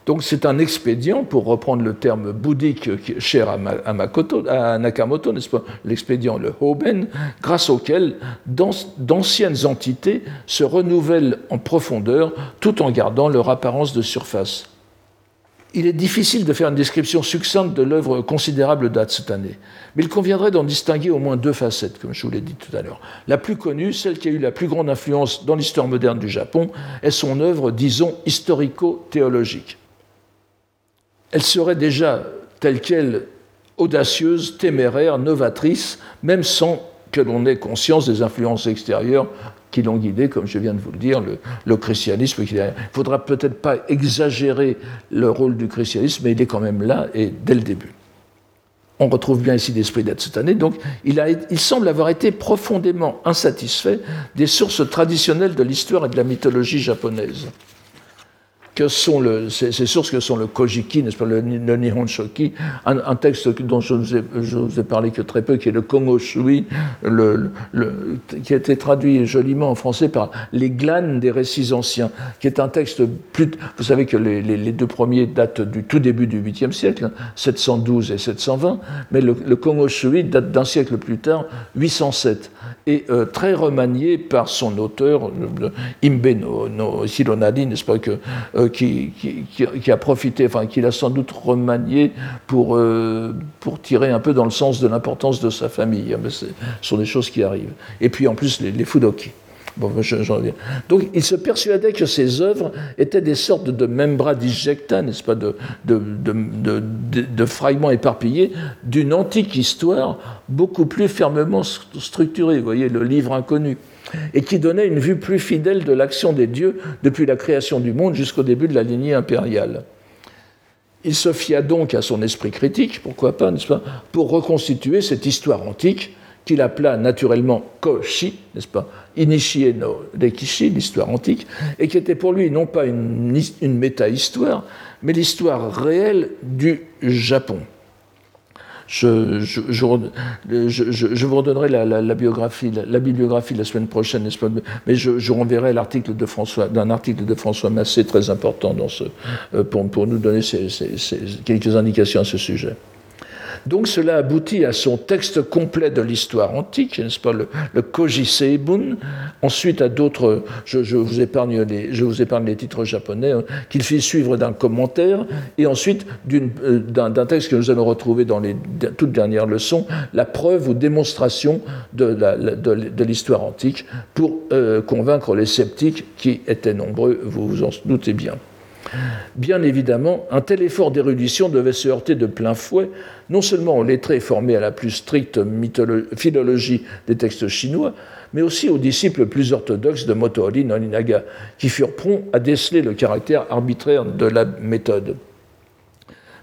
Donc c'est un expédient, pour reprendre le terme bouddhique cher à, à Nakamoto, n'est-ce pas, l'expédient, le Hoben, grâce auquel d'anciennes entités se renouvellent en profondeur tout en gardant leur apparence de surface. Il est difficile de faire une description succincte de l'œuvre considérable d'Atsutane, mais il conviendrait d'en distinguer au moins deux facettes, comme je vous l'ai dit tout à l'heure. La plus connue, celle qui a eu la plus grande influence dans l'histoire moderne du Japon, est son œuvre, disons, historico-théologique. Elle serait déjà, telle qu'elle, audacieuse, téméraire, novatrice, même sans que l'on ait conscience des influences extérieures qui l'ont guidé, comme je viens de vous le dire, le, christianisme. Il ne faudra peut-être pas exagérer le rôle du christianisme, mais il est quand même là et dès le début. On retrouve bien ici l'esprit année. donc il, il semble avoir été profondément insatisfait des sources traditionnelles de l'histoire et de la mythologie japonaise que sont le, ces, sources que sont le Kojiki, n'est-ce pas, le, Nihon Shoki, un, texte dont je ne vous, ai parlé que très peu, qui est le Kongo Shui, le, qui a été traduit joliment en français par Les glanes des récits anciens, qui est un texte plus. Vous savez que les, deux premiers datent du tout début du 8e siècle, 712 hein, et 720, mais le, Kongo Shui date d'un siècle plus tard, 807 et euh, très remanié par son auteur, Imbe no, no n'est-ce pas, que, euh, qui, a profité, enfin, qu'il a sans doute remanié pour, euh, pour tirer un peu dans le sens de l'importance de sa famille. Mais ce sont des choses qui arrivent. Et puis en plus, les, les. Donc il se persuadait que ses œuvres étaient des sortes de membra disjecta, n'est-ce pas, de, de fragments éparpillés d'une antique histoire beaucoup plus fermement structurée. Vous voyez, le livre inconnu et qui donnait une vue plus fidèle de l'action des dieux depuis la création du monde jusqu'au début de la lignée impériale. Il se fia donc à son esprit critique, pourquoi pas, n'est-ce pas, pour reconstituer cette histoire antique qu'il appela naturellement Koshi, n'est-ce pas, Inishie no Rekishi, l'histoire antique, et qui était pour lui non pas une, une méta-histoire, mais l'histoire réelle du Japon. Je, vous redonnerai la, bibliographie la semaine prochaine, pas Mais je, renverrai l'article de François, d'un article de François Massé très important euh, pour nous donner quelques indications à ce sujet. Donc cela aboutit à son texte complet de l'histoire antique, n'est-ce pas, le, le Koji Seibun, ensuite à d'autres, je, vous épargne les, je vous épargne les titres japonais, hein, qu'il fit suivre d'un commentaire, et ensuite euh, d'un texte que nous allons retrouver dans les toutes dernières leçons, la preuve ou démonstration de l'histoire antique, pour euh, convaincre les sceptiques qui étaient nombreux, vous vous en doutez bien. Bien évidemment, un tel effort d'érudition devait se heurter de plein fouet non seulement aux lettrés formés à la plus stricte philologie des textes chinois, mais aussi aux disciples plus orthodoxes de Motohori Noninaga, qui furent prompts à déceler le caractère arbitraire de la méthode.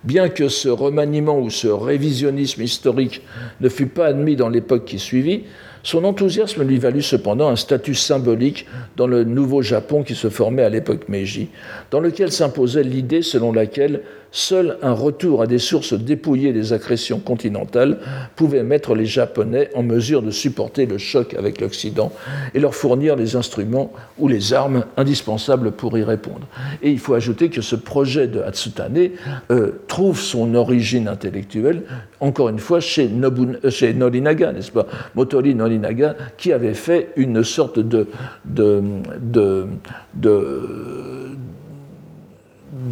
Bien que ce remaniement ou ce révisionnisme historique ne fût pas admis dans l'époque qui suivit, son enthousiasme lui valut cependant un statut symbolique dans le nouveau Japon qui se formait à l'époque Meiji, dans lequel s'imposait l'idée selon laquelle Seul un retour à des sources dépouillées des accrétions continentales pouvait mettre les Japonais en mesure de supporter le choc avec l'Occident et leur fournir les instruments ou les armes indispensables pour y répondre. Et il faut ajouter que ce projet de Hatsutane euh, trouve son origine intellectuelle, encore une fois, chez, euh, chez Norinaga, n'est-ce pas? Motori Norinaga, qui avait fait une sorte de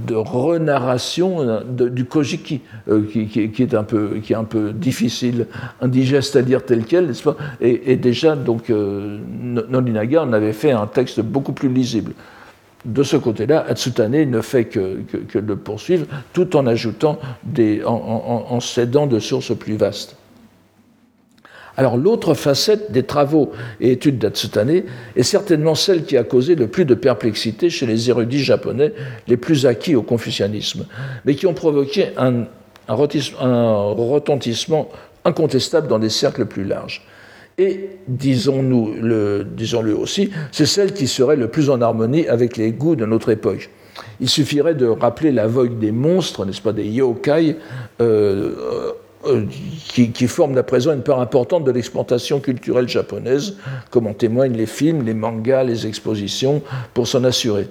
de renarration du Kojiki, euh, qui, est un peu, difficile, indigeste à dire tel quel, n'est-ce pas? Et, déjà, donc, euh, en avait fait un texte beaucoup plus lisible. De ce côté-là, Atsutane ne fait que, que, le poursuivre, tout en ajoutant, des, en, cédant de sources plus vastes. Alors l'autre facette des travaux et études d'Atsutane est certainement celle qui a causé le plus de perplexité chez les érudits japonais les plus acquis au confucianisme, mais qui ont provoqué un, retentissement incontestable dans des cercles plus larges. Et, disons-nous, le, disons-le aussi, c'est celle qui serait le plus en harmonie avec les goûts de notre époque. Il suffirait de rappeler la vogue des monstres, n'est-ce pas, des yokai, euh, euh, qui, forment à présent une part importante de l'exploitation culturelle japonaise, comme en témoignent les films, les mangas, les expositions, pour s'en assurer.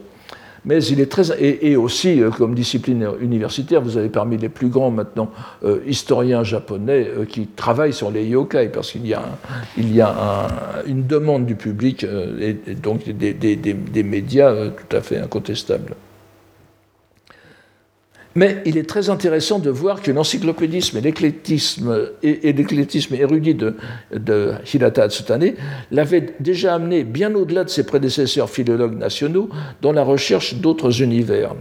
Mais il est très. Et, aussi, euh, comme discipline universitaire, vous avez parmi les plus grands maintenant euh, historiens japonais qui travaillent sur les yokai, parce qu'il y a, une demande du public et, donc des médias tout à fait incontestables. Mais il est très intéressant de voir que l'encyclopédisme et l'éclectisme, et, érudit de, de Hirata Atsutane l'avaient déjà amené bien au-delà de ses prédécesseurs philologues nationaux dans la recherche d'autres univers.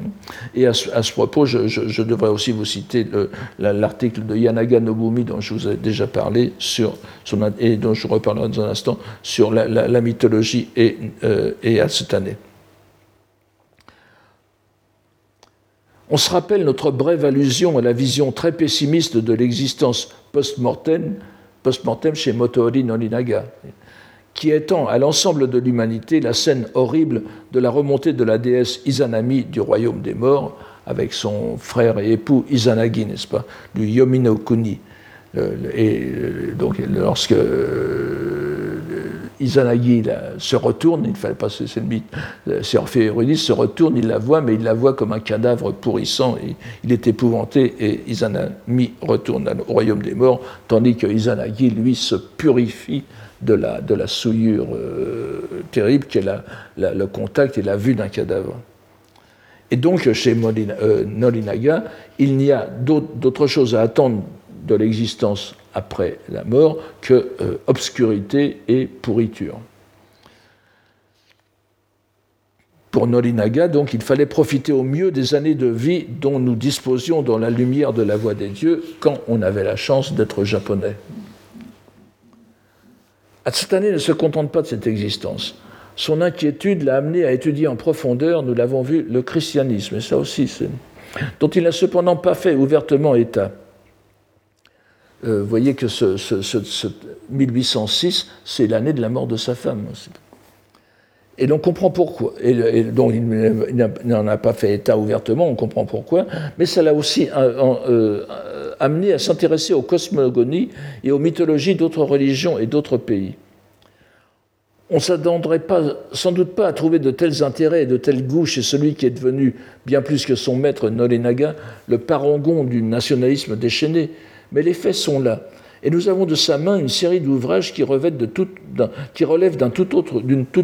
Et à ce, propos, je, devrais aussi vous citer l'article de Yanaga Nobumi dont je vous ai déjà parlé sur, et dont je reparlerai dans un instant sur la, mythologie et, euh, et Atsutane. On se rappelle notre brève allusion à la vision très pessimiste de l'existence post-mortem post chez Motoori Norinaga, qui étend à l'ensemble de l'humanité la scène horrible de la remontée de la déesse Izanami du royaume des morts, avec son frère et époux Izanagi, n'est-ce pas, du Yomino Kuni. Euh, et euh, donc, lorsque Izanagi se retourne, il ne fallait pas, c'est le mythe, Eurydice se retourne, il la voit, mais il la voit comme un cadavre pourrissant, il est épouvanté, et Izanami retourne au royaume des morts, tandis que Izanagi, lui, se purifie de la, souillure euh, terrible qu'est le contact et la vue d'un cadavre. Et donc, chez Molina, euh, Nolinaga, il n'y a d'autre chose à attendre de l'existence après la mort que euh, obscurité et pourriture. Pour Nolinaga, donc, il fallait profiter au mieux des années de vie dont nous disposions dans la lumière de la voix des dieux quand on avait la chance d'être japonais. Atsutane ne se contente pas de cette existence. Son inquiétude l'a amené à étudier en profondeur, nous l'avons vu, le christianisme, et ça aussi, dont il n'a cependant pas fait ouvertement état. Euh, vous voyez que ce, 1806, c'est l'année de la mort de sa femme. Et l'on comprend pourquoi. Et, donc il n'en a pas fait état ouvertement, on comprend pourquoi. Mais ça l'a aussi euh, euh, amené à s'intéresser aux cosmogonies et aux mythologies d'autres religions et d'autres pays. On ne s'attendrait sans doute pas à trouver de tels intérêts et de tels goûts chez celui qui est devenu, bien plus que son maître Nolenaga, le parangon du nationalisme déchaîné, mais les faits sont là. Et nous avons de sa main une série d'ouvrages qui, relèvent d'une toute,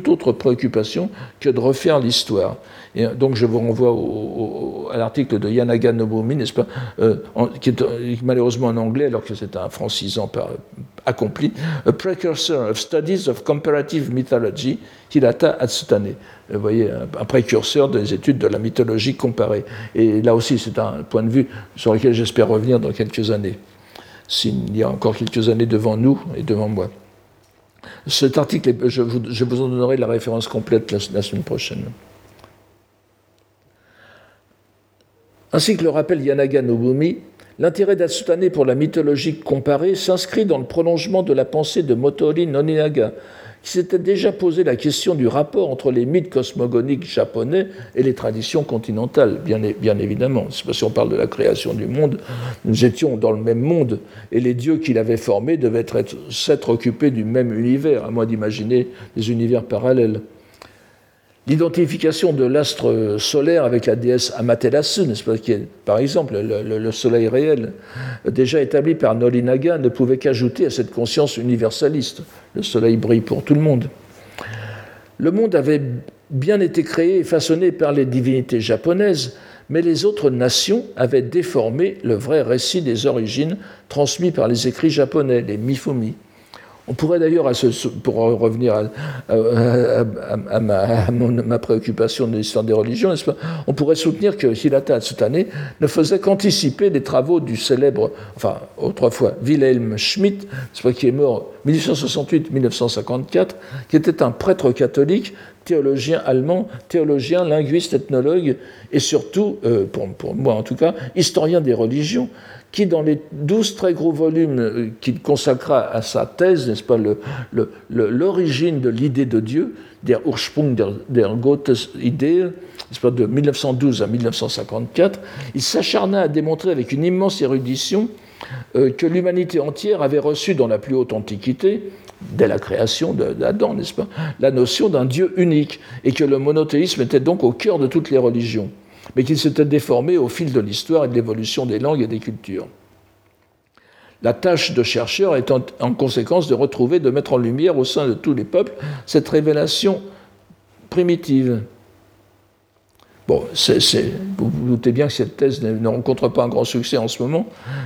autre, préoccupation que de refaire l'histoire. Et donc je vous renvoie à l'article de Yanaga Nobomi, n'est-ce pas, euh, qui est malheureusement en anglais alors que c'est un francisant accompli, A Precursor of Studies of Comparative Mythology, Hirata Atsutane. Vous voyez, un, précurseur des études de la mythologie comparée. Et là aussi, c'est un point de vue sur lequel j'espère revenir dans quelques années s'il y a encore quelques années devant nous et devant moi. Cet article, je vous, en donnerai la référence complète la, semaine prochaine. Ainsi que le rappelle Yanaga Nobumi, l'intérêt d'Atsutane pour la mythologie comparée s'inscrit dans le prolongement de la pensée de Motori Noninaga, qui s'était déjà posé la question du rapport entre les mythes cosmogoniques japonais et les traditions continentales, bien, bien évidemment. Si on parle de la création du monde, nous étions dans le même monde, et les dieux qu'il avait formés devaient s'être occupés du même univers, à moins d'imaginer des univers parallèles. L'identification de l'astre solaire avec la déesse Amaterasu, n'est-ce pas, par exemple le, soleil réel, déjà établi par Nolinaga, ne pouvait qu'ajouter à cette conscience universaliste. Le soleil brille pour tout le monde. Le monde avait bien été créé et façonné par les divinités japonaises, mais les autres nations avaient déformé le vrai récit des origines transmis par les écrits japonais, les Mifumi. On pourrait d'ailleurs, pour revenir à, ma, préoccupation de l'histoire des religions, on pourrait soutenir que Hilata année ne faisait qu'anticiper les travaux du célèbre, enfin autrefois Wilhelm Schmidt, qui est mort 1868-1954, qui était un prêtre catholique, théologien allemand, théologien, linguiste, ethnologue et surtout, euh, pour moi en tout cas, historien des religions, qui, dans les douze très gros volumes euh, qu'il consacra à sa thèse, n'est-ce pas, l'origine de l'idée de Dieu, der Ursprung der, der Gottesidee, n'est-ce pas, de 1912 à 1954, il s'acharna à démontrer avec une immense érudition euh, que l'humanité entière avait reçu dans la plus haute antiquité, dès la création d'Adam, n'est-ce pas, la notion d'un Dieu unique, et que le monothéisme était donc au cœur de toutes les religions mais qu'il s'était déformé au fil de l'histoire et de l'évolution des langues et des cultures. La tâche de chercheur est en conséquence de retrouver, de mettre en lumière au sein de tous les peuples cette révélation primitive. Bon, vous vous doutez bien que cette thèse ne rencontre pas un grand succès en ce moment,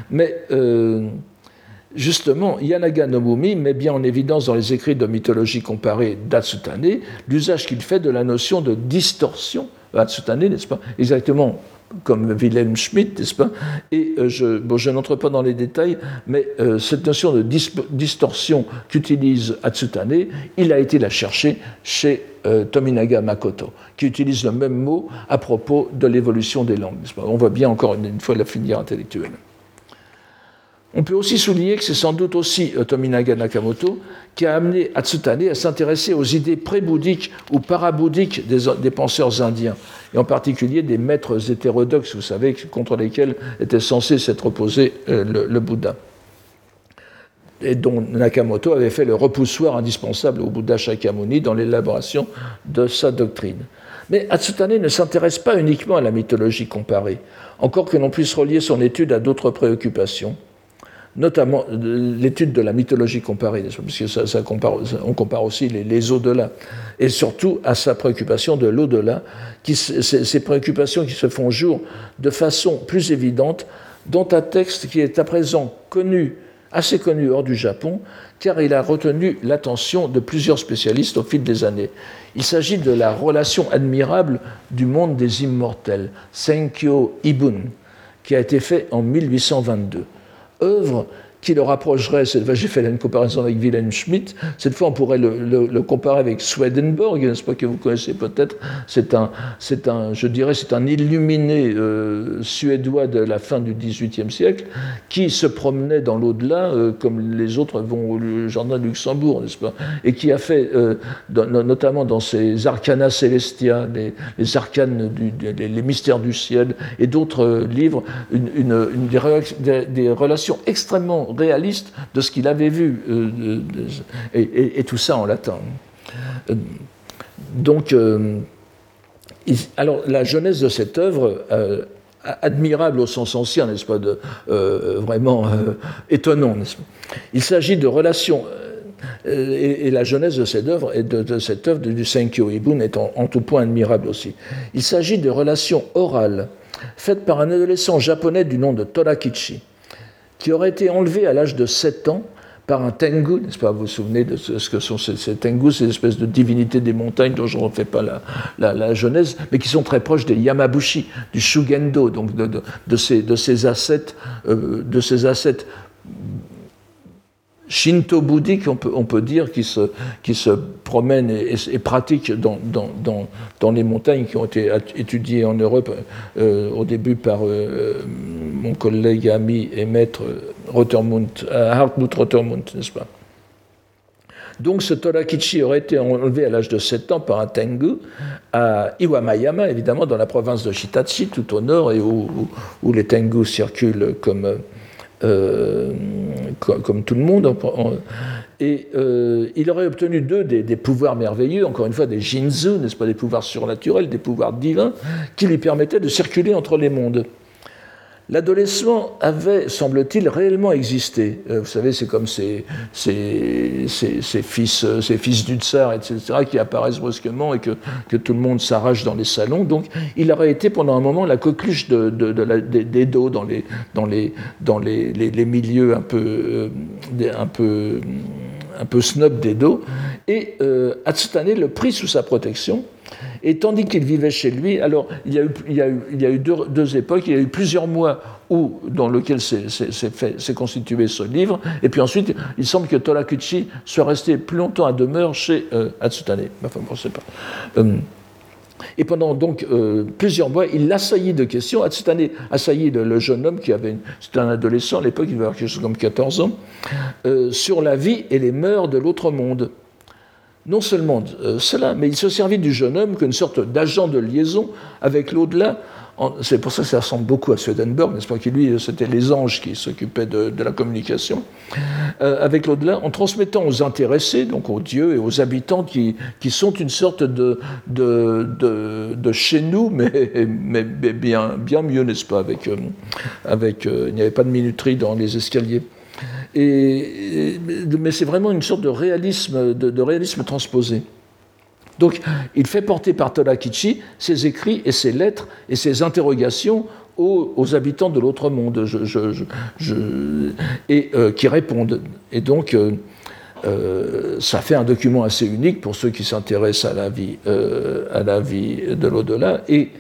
mais euh, justement, Yanaga Nomumi met bien en évidence dans les écrits de mythologie comparée d'Atsutane l'usage qu'il fait de la notion de distorsion année, n'est-ce pas? Exactement comme Wilhelm Schmidt, n'est-ce pas? Et euh, je, n'entre pas dans les détails, mais euh, cette notion de distorsion qu'utilise Atsutane, il a été la chercher chez euh, Tominaga Makoto, qui utilise le même mot à propos de l'évolution des langues. On voit bien encore une fois la filière intellectuelle. On peut aussi souligner que c'est sans doute aussi euh, Tominaga Nakamoto qui a amené Atsutane à s'intéresser aux idées pré-bouddhiques ou parabouddhiques des, penseurs indiens, et en particulier des maîtres hétérodoxes, vous savez, contre lesquels était censé s'être opposé euh, le, Bouddha, et dont Nakamoto avait fait le repoussoir indispensable au Bouddha Shakyamuni dans l'élaboration de sa doctrine. Mais Atsutane ne s'intéresse pas uniquement à la mythologie comparée, encore que l'on puisse relier son étude à d'autres préoccupations notamment l'étude de la mythologie comparée, parce compare, on compare aussi les, au-delà, et surtout à sa préoccupation de l'au-delà, ces préoccupations qui se font jour de façon plus évidente dans un texte qui est à présent connu, assez connu hors du Japon, car il a retenu l'attention de plusieurs spécialistes au fil des années. Il s'agit de la relation admirable du monde des immortels, Senkyo Ibun, qui a été fait en 1822 œuvre qui le rapprocherait, j'ai fait une comparaison avec Wilhelm Schmidt, cette fois on pourrait le, comparer avec Swedenborg, n'est-ce pas, que vous connaissez peut-être, c'est un, un, je dirais, c'est un illuminé euh, suédois de la fin du XVIIIe siècle, qui se promenait dans l'au-delà, euh, comme les autres vont au jardin de Luxembourg, n'est-ce pas, et qui a fait, euh, notamment dans ses Arcana Celestia, les, arcanes, les, mystères du ciel, et d'autres livres, des relations extrêmement réaliste de ce qu'il avait vu, euh, et, tout ça en latin. Euh, donc, euh, alors la jeunesse de cette œuvre, admirable au sens ancien, n'est-ce pas, de, vraiment étonnant, Il s'agit de relations et, la jeunesse de cette œuvre et de, cette œuvre du Senkyo Ibun est en, en, tout point admirable aussi. Il s'agit de relations orales faites par un adolescent japonais du nom de Torakichi qui aurait été enlevé à l'âge de 7 ans par un tengu, n'est-ce pas Vous vous souvenez de ce que sont ces, ces ces espèces de divinités des montagnes dont je ne refais pas la, genèse, mais qui sont très proches des Yamabushi, du Shugendo, donc de, ces, de euh, de ces ascètes shinto-bouddhique, on peut, on peut, dire, qui se, qui se promènent et, pratiquent dans, dans, dans, les montagnes qui ont été étudiées en Europe euh, au début par euh, mon collègue, ami et maître euh, Hartmut Rotermund, n'est-ce pas? Donc ce Torakichi aurait été enlevé à l'âge de 7 ans par un Tengu à Iwamayama, évidemment dans la province de Shitachi, tout au nord, et où, où les Tengus circulent comme euh, comme tout le monde. Et euh, il aurait obtenu d'eux des, des, pouvoirs merveilleux, encore une fois des jinzu, n'est-ce pas, des pouvoirs surnaturels, des pouvoirs divins, qui lui permettaient de circuler entre les mondes. L'adolescent avait, semble-t-il, réellement existé. Euh, vous savez, c'est comme ces, ces, fils, ces fils du tsar, etc., qui apparaissent brusquement et que, tout le monde s'arrache dans les salons. Donc, il aurait été pendant un moment la coqueluche de, des, dos dans les, milieux un peu, snob d'Edo, et euh, Atsutane le prit sous sa protection. Et tandis qu'il vivait chez lui, alors il y a eu, deux, époques, il y a eu plusieurs mois où, dans lesquels s'est constitué ce livre, et puis ensuite, il semble que Tolakuchi soit resté plus longtemps à demeure chez euh, Atsutane. Enfin, bon, pas. Euh, et pendant donc euh, plusieurs mois, il l'assaillit de questions. Atsutane assaillit le, le jeune homme qui avait, c'était un adolescent à l'époque, il avait quelque chose comme 14 ans, euh, sur la vie et les mœurs de l'autre monde. Non seulement euh, cela, mais il se servit du jeune homme comme une sorte d'agent de liaison avec l'au-delà c'est pour ça que ça ressemble beaucoup à Swedenborg, n'est-ce pas, qui lui, c'était les anges qui s'occupaient de, la communication, euh, avec l'au-delà, en transmettant aux intéressés, donc aux dieux et aux habitants qui, qui sont une sorte de, de, de, chez nous, mais, mais, bien, bien mieux, n'est-ce pas, avec, euh, avec il n'y avait pas de minuterie dans les escaliers. Mais c'est vraiment une sorte de réalisme, transposé. Donc, il fait porter par Tolakichi ses écrits et ses lettres et ses interrogations aux, habitants de l'autre monde et euh, qui répondent. Et donc, euh, euh, ça fait un document assez unique pour ceux qui s'intéressent à la vie, à la vie de l'au-delà et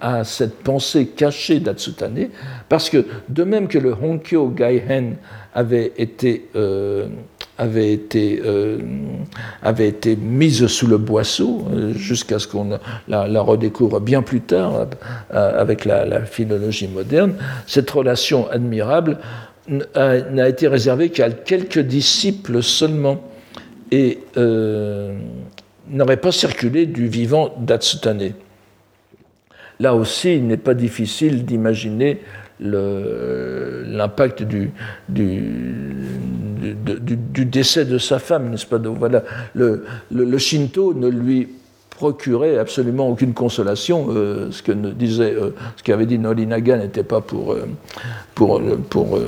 à cette pensée cachée d'Atsutane, parce que de même que le Honkyo Gaihen avait été avait été, euh, avait été mise sous le boisseau euh, jusqu'à ce qu'on la, redécouvre bien plus tard euh, avec la, philologie moderne. Cette relation admirable n'a été réservée qu'à quelques disciples seulement et n'aurait pas circulé du vivant d'Atsutane. Là aussi, il n'est pas difficile d'imaginer l'impact du, du, du, décès de sa femme, n'est-ce pas? Donc voilà, le, le, Shinto ne lui procurait absolument aucune consolation. Euh, ce que disait, euh, ce qu'avait dit Norinaga n'était pas pour, euh, pour, pour,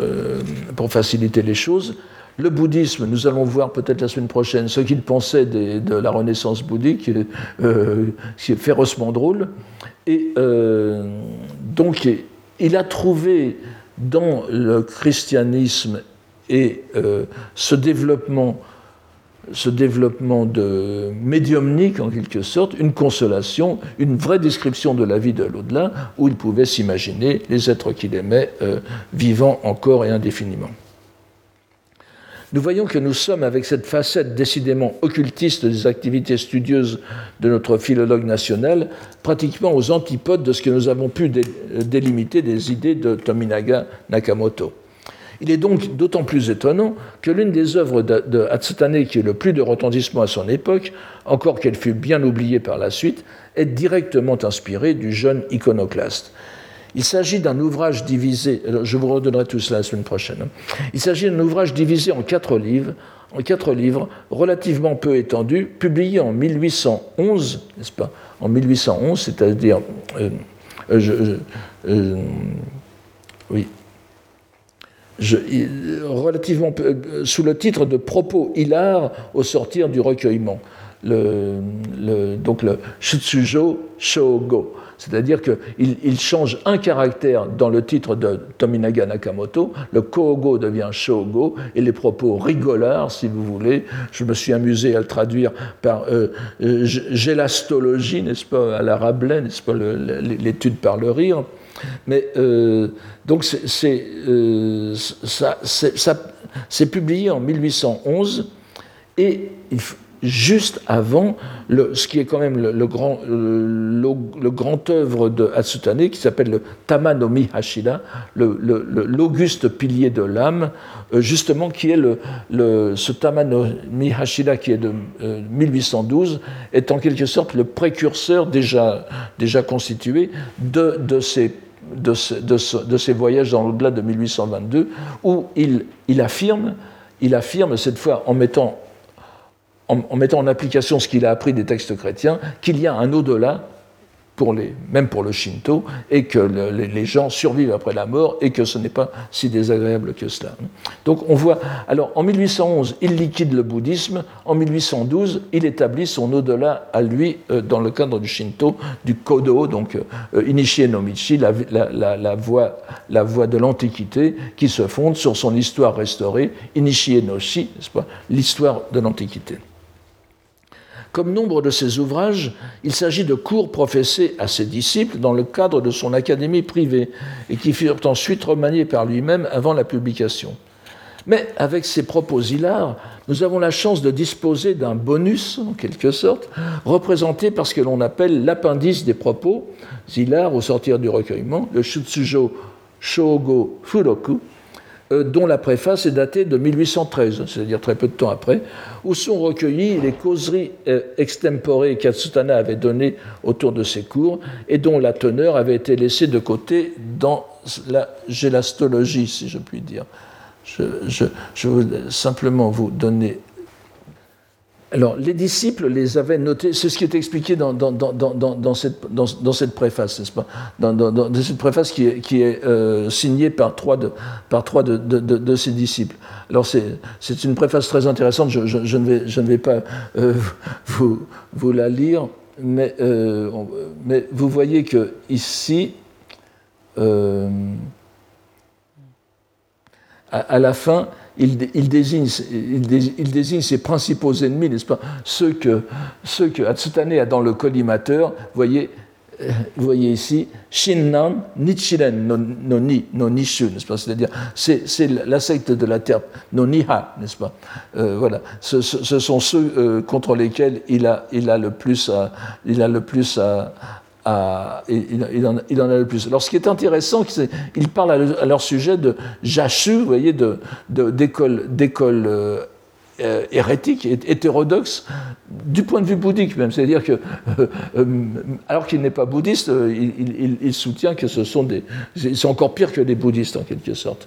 pour, faciliter les choses. Le bouddhisme, nous allons voir peut-être la semaine prochaine ce qu'il pensait de la renaissance bouddhique, qui est férocement drôle. Et donc, il a trouvé dans le christianisme et euh, ce développement, de médiumnique en quelque sorte, une consolation, une vraie description de la vie de l'au-delà, où il pouvait s'imaginer les êtres qu'il aimait euh, vivant encore et indéfiniment. Nous voyons que nous sommes, avec cette facette décidément occultiste des activités studieuses de notre philologue national, pratiquement aux antipodes de ce que nous avons pu délimiter des idées de Tominaga Nakamoto. Il est donc d'autant plus étonnant que l'une des œuvres de, Hatsutane qui est le plus de retentissement à son époque, encore qu'elle fût bien oubliée par la suite, est directement inspirée du jeune iconoclaste. Il s'agit d'un ouvrage divisé, je vous redonnerai tout cela la semaine prochaine. Hein. Il s'agit d'un ouvrage divisé en quatre livres, en quatre livres relativement peu étendus, publié en 1811, n'est-ce pas? En 1811, c'est-à-dire, euh, euh, euh, oui, relativement euh, sous le titre de Propos hilar au sortir du recueillement. Le, donc le Shutsujo Shogo. C'est-à-dire qu'il il change un caractère dans le titre de Tominaga Nakamoto, le Kogo devient Shogo, et les propos rigolards, si vous voulez, je me suis amusé à le traduire par euh, euh gélastologie, n'est-ce pas, à la Rabelais, n'est-ce pas, l'étude par le rire, mais euh, donc c'est euh, publié en 1811 et juste avant ce qui est quand même le, grand, le, grand œuvre de Hatsutane qui s'appelle le Tamanomi Hashida, l'auguste pilier de l'âme, euh, justement qui est le, ce Tamanomi Hashida qui est de 1812 est en quelque sorte le précurseur déjà, déjà constitué de, de ces de, ses voyages dans l'au-delà de 1822, où il, il, affirme, il affirme, cette fois en mettant en, mettant en application ce qu'il a appris des textes chrétiens, qu'il y a un au-delà pour les, même pour le Shinto, et que les, gens survivent après la mort, et que ce n'est pas si désagréable que cela. Donc on voit, alors en 1811, il liquide le bouddhisme, en 1812, il établit son au-delà à lui euh, dans le cadre du Shinto, du Kodo, donc euh, Inishi no Michi, la, la, voie, de l'Antiquité, qui se fonde sur son histoire restaurée, Inishi no Shi, l'histoire de l'Antiquité. Comme nombre de ses ouvrages, il s'agit de cours professés à ses disciples dans le cadre de son académie privée et qui furent ensuite remaniés par lui-même avant la publication. Mais avec ses propos hilars, nous avons la chance de disposer d'un bonus, en quelque sorte, représenté par ce que l'on appelle l'appendice des propos hilars au sortir du recueillement, le Shutsujo Shogo Furoku, dont la préface est datée de 1813, c'est-à-dire très peu de temps après, où sont recueillies les causeries euh, extemporées qu'Atsutana avait données autour de ses cours et dont la teneur avait été laissée de côté dans la gélastologie, si je puis dire. Je, je, je veux simplement vous donner alors, les disciples les avaient notés, c'est ce qui est expliqué dans, cette, préface, n'est-ce pas? Dans, cette préface qui est, euh, signée par trois de, par disciples. Alors, c'est une préface très intéressante, je, ne, vais, pas euh, vous, la lire, mais, euh, mais vous voyez que ici, à, la fin, il, désigne, il, désigne, ses principaux ennemis, n'est-ce pas? Ceux que, ceux que Hatsutane a dans le collimateur, voyez, euh, vous voyez ici, Shinnan Nichiren no, Ni, no Nishu, n'est-ce pas? C'est-à-dire, c'est la secte de la terre, no Niha, n'est-ce pas? Euh, Voilà, ce, sont ceux euh, contre lesquels il a, il a le plus à, il a le plus à, il, en, a le plus. Alors, ce qui est intéressant, c'est qu'il parle à, leur sujet de jachu, vous voyez, d'école de, euh, euh, hérétique, hétérodoxe, du point de vue bouddhique même. C'est-à-dire que, euh, euh, alors qu'il n'est pas bouddhiste, il, il, soutient que ce sont des. C'est encore pire que les bouddhistes, en quelque sorte.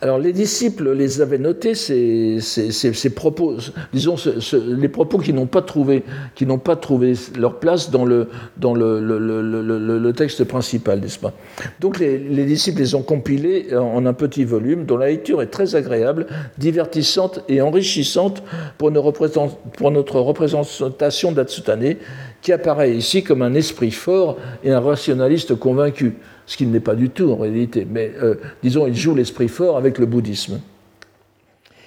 Alors les disciples les avaient notés, ces, propos, disons les propos qui n'ont pas trouvé, qui n'ont pas trouvé leur place dans le, dans le, le, texte principal, n'est-ce pas? Donc les, disciples les ont compilés en un petit volume dont la lecture est très agréable, divertissante et enrichissante pour, pour notre représentation d'Atsutane, qui apparaît ici comme un esprit fort et un rationaliste convaincu ce qu'il n'est pas du tout en réalité, mais euh, disons, il joue l'esprit fort avec le bouddhisme.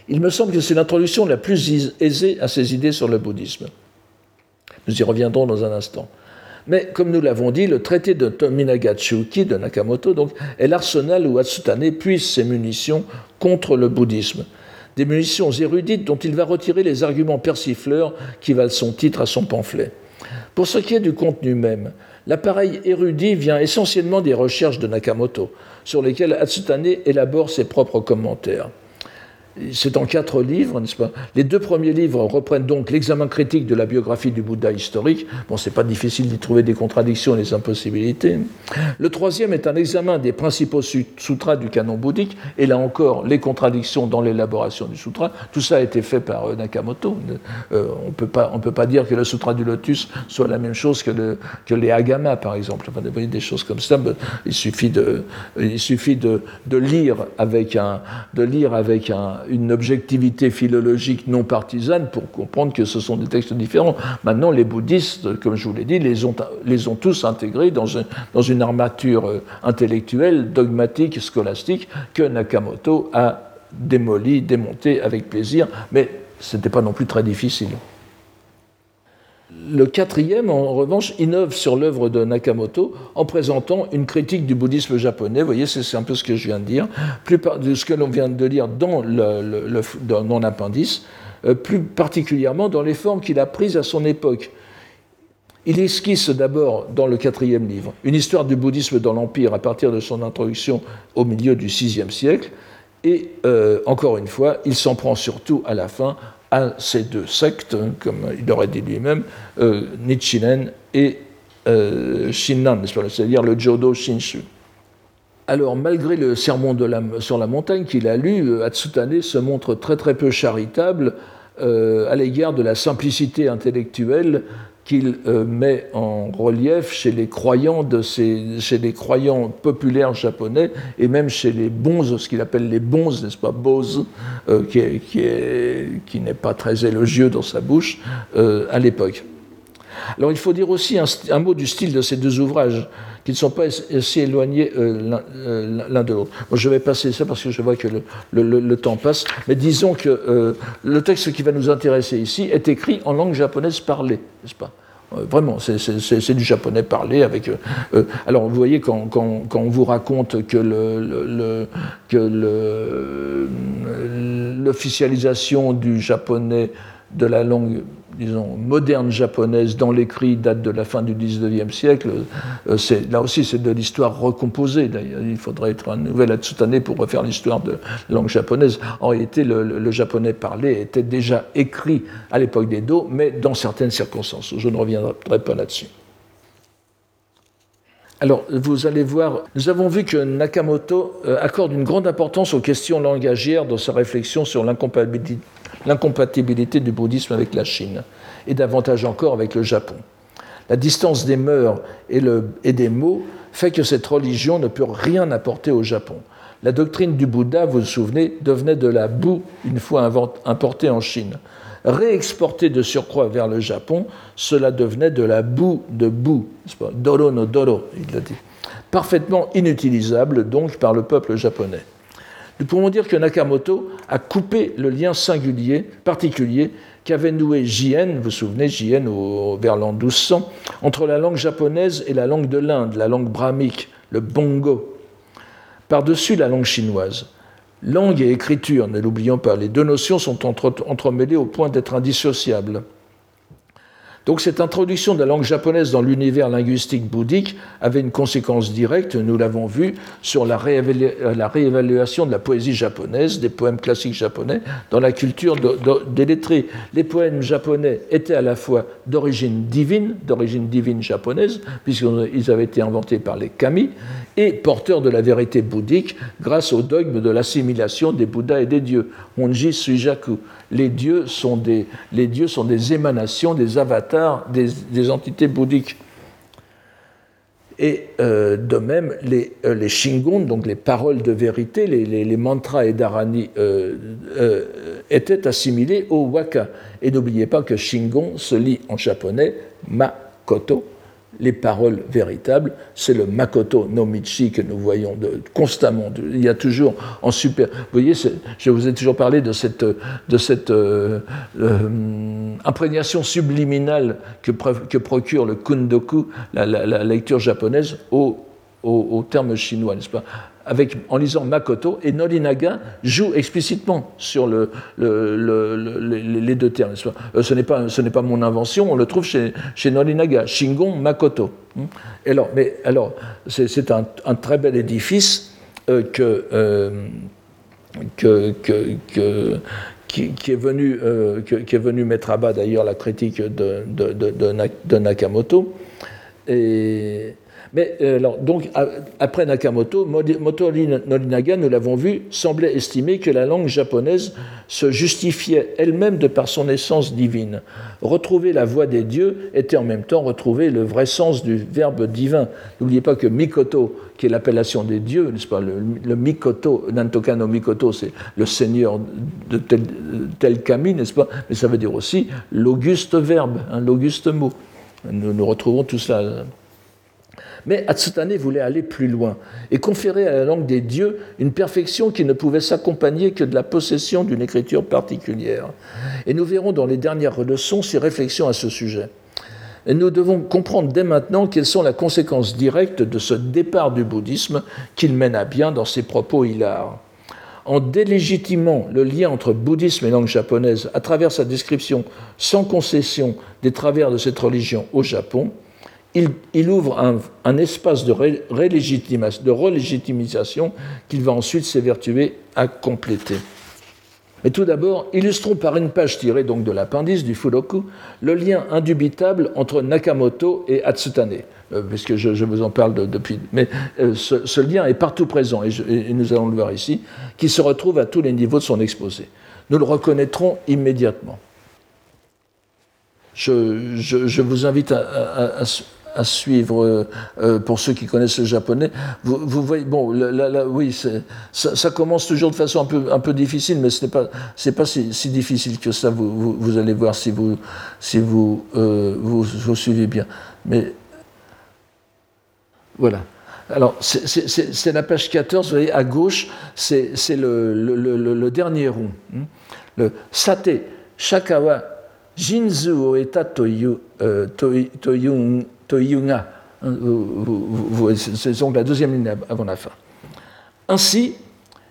Il me semble que c'est l'introduction la plus aisée à ces idées sur le bouddhisme. Nous y reviendrons dans un instant. Mais comme nous l'avons dit, le traité de Tominagatsuki de Nakamoto est l'arsenal où Atsutane puise ses munitions contre le bouddhisme. Des munitions érudites dont il va retirer les arguments persifleurs qui valent son titre à son pamphlet. Pour ce qui est du contenu même, L'appareil érudit vient essentiellement des recherches de Nakamoto, sur lesquelles Hatsutane élabore ses propres commentaires. C'est en quatre livres, n'est-ce pas? Les deux premiers livres reprennent donc l'examen critique de la biographie du Bouddha historique. Bon, c'est pas difficile d'y trouver des contradictions et des impossibilités. Le troisième est un examen des principaux sutras du canon bouddhique, et là encore, les contradictions dans l'élaboration du sutra. Tout ça a été fait par euh, Nakamoto. Euh, on ne peut pas dire que le sutra du lotus soit la même chose que, le, les agamas, par exemple. Enfin, des choses comme ça. Il suffit de lire avec un une objectivité philologique non partisane pour comprendre que ce sont des textes différents. Maintenant, les bouddhistes, comme je vous l'ai dit, les ont, les ont tous intégrés dans, dans une armature euh, intellectuelle, dogmatique, scolastique, que Nakamoto a démoli, démonté avec plaisir, mais ce n'était pas non plus très difficile. Le quatrième, en revanche, innove sur l'œuvre de Nakamoto en présentant une critique du bouddhisme japonais. Vous voyez, c'est un peu ce que je viens de dire, plus de ce que l'on vient de lire dans, l'appendice, euh, plus particulièrement dans les formes qu'il a prises à son époque. Il esquisse d'abord dans le quatrième livre une histoire du bouddhisme dans l'Empire à partir de son introduction au milieu du VIe siècle, et euh, encore une fois, il s'en prend surtout à la fin à ces deux sectes, hein, comme il aurait dit lui-même, euh, Nichiren et euh, Shinnan, c'est-à-dire le Jodo Shinshu. Alors, malgré le sermon sur la montagne qu'il a lu, euh, Hatsutane se montre très très peu charitable euh, à l'égard de la simplicité intellectuelle qu'il euh, met en relief chez les croyants de chez les croyants populaires japonais et même chez les bons, ce qu'il appelle les bons, n'est-ce pas, bose, euh, qui, n'est pas très élogieux dans sa bouche euh, à l'époque. Alors il faut dire aussi un, mot du style de ces deux ouvrages, qui ne sont pas si éloignés l'un de l'autre. je vais passer ça parce que je vois que le temps passe, mais disons que le texte qui va nous intéresser ici est écrit en langue japonaise parlée, n'est-ce pas? Euh, Vraiment, c'est du japonais parlé avec. Euh, euh, alors, vous voyez, quand, on vous raconte que l'officialisation du japonais de la langue disons, moderne japonaise dans l'écrit date de la fin du 19e siècle. Euh, là aussi, c'est de l'histoire recomposée. Il faudrait être un nouvel Atsutane pour refaire l'histoire de la langue japonaise. En réalité, le, japonais parlé était déjà écrit à l'époque des Do, mais dans certaines circonstances. Je ne reviendrai pas là-dessus. Alors, vous allez voir, nous avons vu que Nakamoto euh, accorde une grande importance aux questions langagières dans sa réflexion sur l'incompatibilité l'incompatibilité du bouddhisme avec la Chine, et davantage encore avec le Japon. La distance des mœurs et, des mots fait que cette religion ne peut rien apporter au Japon. La doctrine du Bouddha, vous vous souvenez, devenait de la boue une fois importée en Chine. Réexportée de surcroît vers le Japon, cela devenait de la boue de boue, doro no doro, il. Parfaitement inutilisable donc par le peuple japonais. Nous pouvons dire que Nakamoto a coupé le lien singulier, particulier, qu'avait noué Jien, vous souvenez, Jien vers l'an 1200, entre la langue japonaise et la langue de l'Inde, la langue brahmique, le bongo, par-dessus la langue chinoise. Langue et écriture, ne l'oublions pas, les deux notions sont entremêlées au point d'être indissociables. Donc cette introduction de la langue japonaise dans l'univers linguistique bouddhique avait une conséquence directe, nous l'avons vu, sur la, réévaluation de la poésie japonaise, des poèmes classiques japonais, dans la culture des lettrés. Les poèmes japonais étaient à la fois d'origine divine, d'origine divine japonaise, puisqu'ils avaient été inventés par les kami, et porteurs de la vérité bouddhique grâce au dogme de l'assimilation des Bouddhas et des dieux, Honji Suijaku les dieux sont des, les dieux sont des émanations, des avatars des, entités bouddhiques. Et euh, de même, les, euh, les, Shingon, donc les paroles de vérité, les, mantras et dharani, euh, étaient assimilés au waka. Et n'oubliez pas que Shingon se lit en japonais makoto, les paroles véritables, c'est le Makoto no Michi que nous voyons constamment. Il y a toujours en super. Vous voyez, je vous ai toujours parlé de cette, euh, euh, imprégnation subliminale que, procure le kundoku, la, lecture japonaise, au, au terme chinois, n'est-ce pas? En lisant Makoto, et Nolinaga joue explicitement sur le, les deux termes. Euh, ce n'est pas, mon invention, on le trouve chez, Nolinaga, Shingon Makoto. Hmm? alors, c'est un, très bel édifice qui, est venu, mettre à bas d'ailleurs la critique de, de, de Nakamoto. Et, mais euh, alors, donc, après Nakamoto, Motori Norinaga, nous l'avons vu, semblait estimer que la langue japonaise se justifiait elle-même de par son essence divine. Retrouver la voix des dieux était en même temps retrouver le vrai sens du verbe divin. N'oubliez pas que Mikoto, qui est l'appellation des dieux, n'est-ce pas le, Mikoto, Nantoka no Mikoto, c'est le seigneur de tel, tel kami, n'est-ce pas Mais ça veut dire aussi l'auguste verbe, hein, l'auguste mot. Nous, nous retrouvons tout cela mais Atsutane voulait aller plus loin et conférer à la langue des dieux une perfection qui ne pouvait s'accompagner que de la possession d'une écriture particulière. Et nous verrons dans les dernières leçons ses réflexions à ce sujet. Et nous devons comprendre dès maintenant quelles sont les conséquences directes de ce départ du bouddhisme qu'il mène à bien dans ses propos hilars. En délégitimant le lien entre bouddhisme et langue japonaise à travers sa description sans concession des travers de cette religion au Japon, il, ouvre un, espace de, relégitimisation qu'il va ensuite s'évertuer à compléter. Mais tout d'abord, illustrons par une page tirée donc de l'appendice du Furoku le lien indubitable entre Nakamoto et Atsutane, euh, puisque je, vous en parle depuis. Mais euh, ce, lien est partout présent, et, nous allons le voir ici, qui se retrouve à tous les niveaux de son exposé. Nous le reconnaîtrons immédiatement. je, vous invite à, suivre, euh, pour ceux qui connaissent le japonais. Vous, voyez, bon, oui, ça, commence toujours de façon un peu, difficile, mais ce n'est pas, pas si, difficile que ça, vous, vous, allez voir si vous, si vous, euh, vous, suivez bien. Mais voilà. Alors, c'est la page 14, vous voyez, à gauche, c'est le, le, dernier rond. Hein. Le sate, shakawa, Jinzu o eta toyu, euh, toyunga. C'est donc la deuxième ligne avant la fin. Ainsi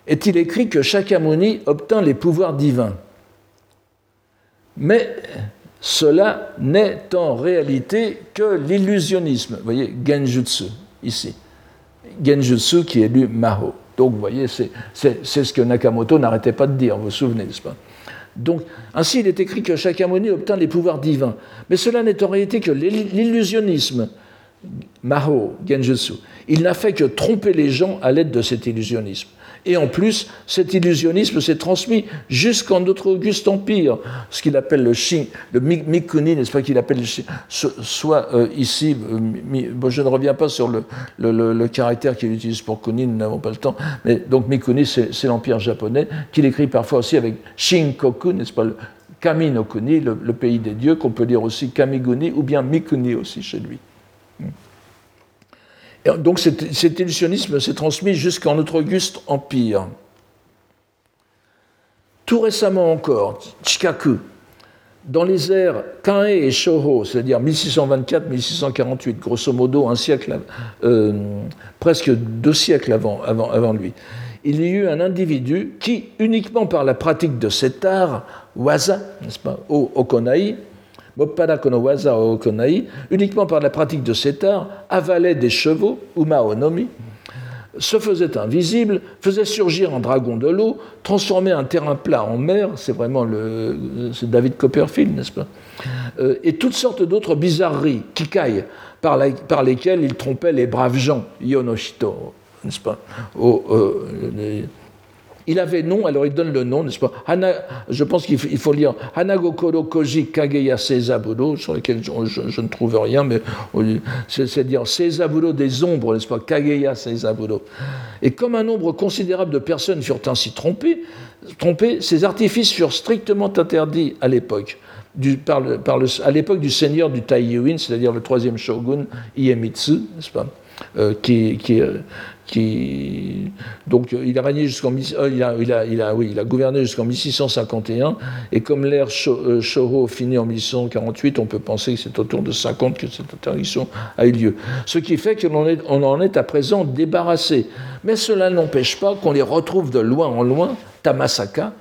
est-il écrit que Shakyamuni obtint les pouvoirs divins. Mais cela n'est en réalité que l'illusionnisme. Vous voyez, Genjutsu, ici. Genjutsu qui est lu Maho. Donc, vous voyez, c'est ce que Nakamoto n'arrêtait pas de dire, vous vous souvenez, n'est-ce pas? Donc, ainsi, il est écrit que Shakyamuni obtint les pouvoirs divins. Mais cela n'est en réalité que l'illusionnisme. Maho, Genjutsu. Il n'a fait que tromper les gens à l'aide de cet illusionnisme. Et en plus, cet illusionnisme s'est transmis jusqu'en notre auguste empire, ce qu'il appelle le Shin, le Mikuni, n'est-ce pas qu'il appelle le Shin, soit euh, ici, euh, je ne reviens pas sur le, le, caractère qu'il utilise pour Kuni, nous n'avons pas le temps, mais donc Mikuni, c'est l'empire japonais, qu'il écrit parfois aussi avec Shinkoku, n'est-ce pas, le Kami no Kuni, le, pays des dieux, qu'on peut dire aussi Kamiguni, ou bien Mikuni aussi chez lui donc cet, illusionnisme s'est transmis jusqu'en notre auguste empire. Tout récemment encore, Chikaku, dans les ères Kae et Shoho, c'est-à-dire 1624-1648, grosso modo un siècle, euh, presque deux siècles avant, avant, lui, il y a eu un individu qui, uniquement par la pratique de cet art, waza, n'est-ce pas, au okonai, uniquement par la pratique de cet art, avalait des chevaux, ou maonomi, se faisait invisible, faisait surgir un dragon de l'eau, transformait un terrain plat en mer, c'est vraiment le, David Copperfield, n'est-ce pas? Euh, Et toutes sortes d'autres bizarreries, kikai, par, par, lesquelles il trompait les braves gens, yonoshito, n'est-ce pas? Euh, il avait nom, alors il donne le nom, n'est-ce pas? Je pense qu'il faut lire Hanagokoro Koji Kageya Seizaburo, sur lequel je, ne trouve rien, mais c'est dire Seizaburo des ombres, n'est-ce pas? Kageya Seizaburo. Et comme un nombre considérable de personnes furent ainsi trompées, trompées ces artifices furent strictement interdits à l'époque. à l'époque du seigneur du Taiyuin, c'est-à-dire le troisième shogun Iemitsu, n'est-ce pas, euh, euh, donc il a euh, gouverné jusqu'en 1651 et comme l'ère euh, Shoho finit en 1648, on peut penser que c'est autour de 50 que cette interdiction a eu lieu. Ce qui fait qu'on on en est à présent débarrassé. Mais cela n'empêche pas qu'on les retrouve de loin en loin, Tamasaka,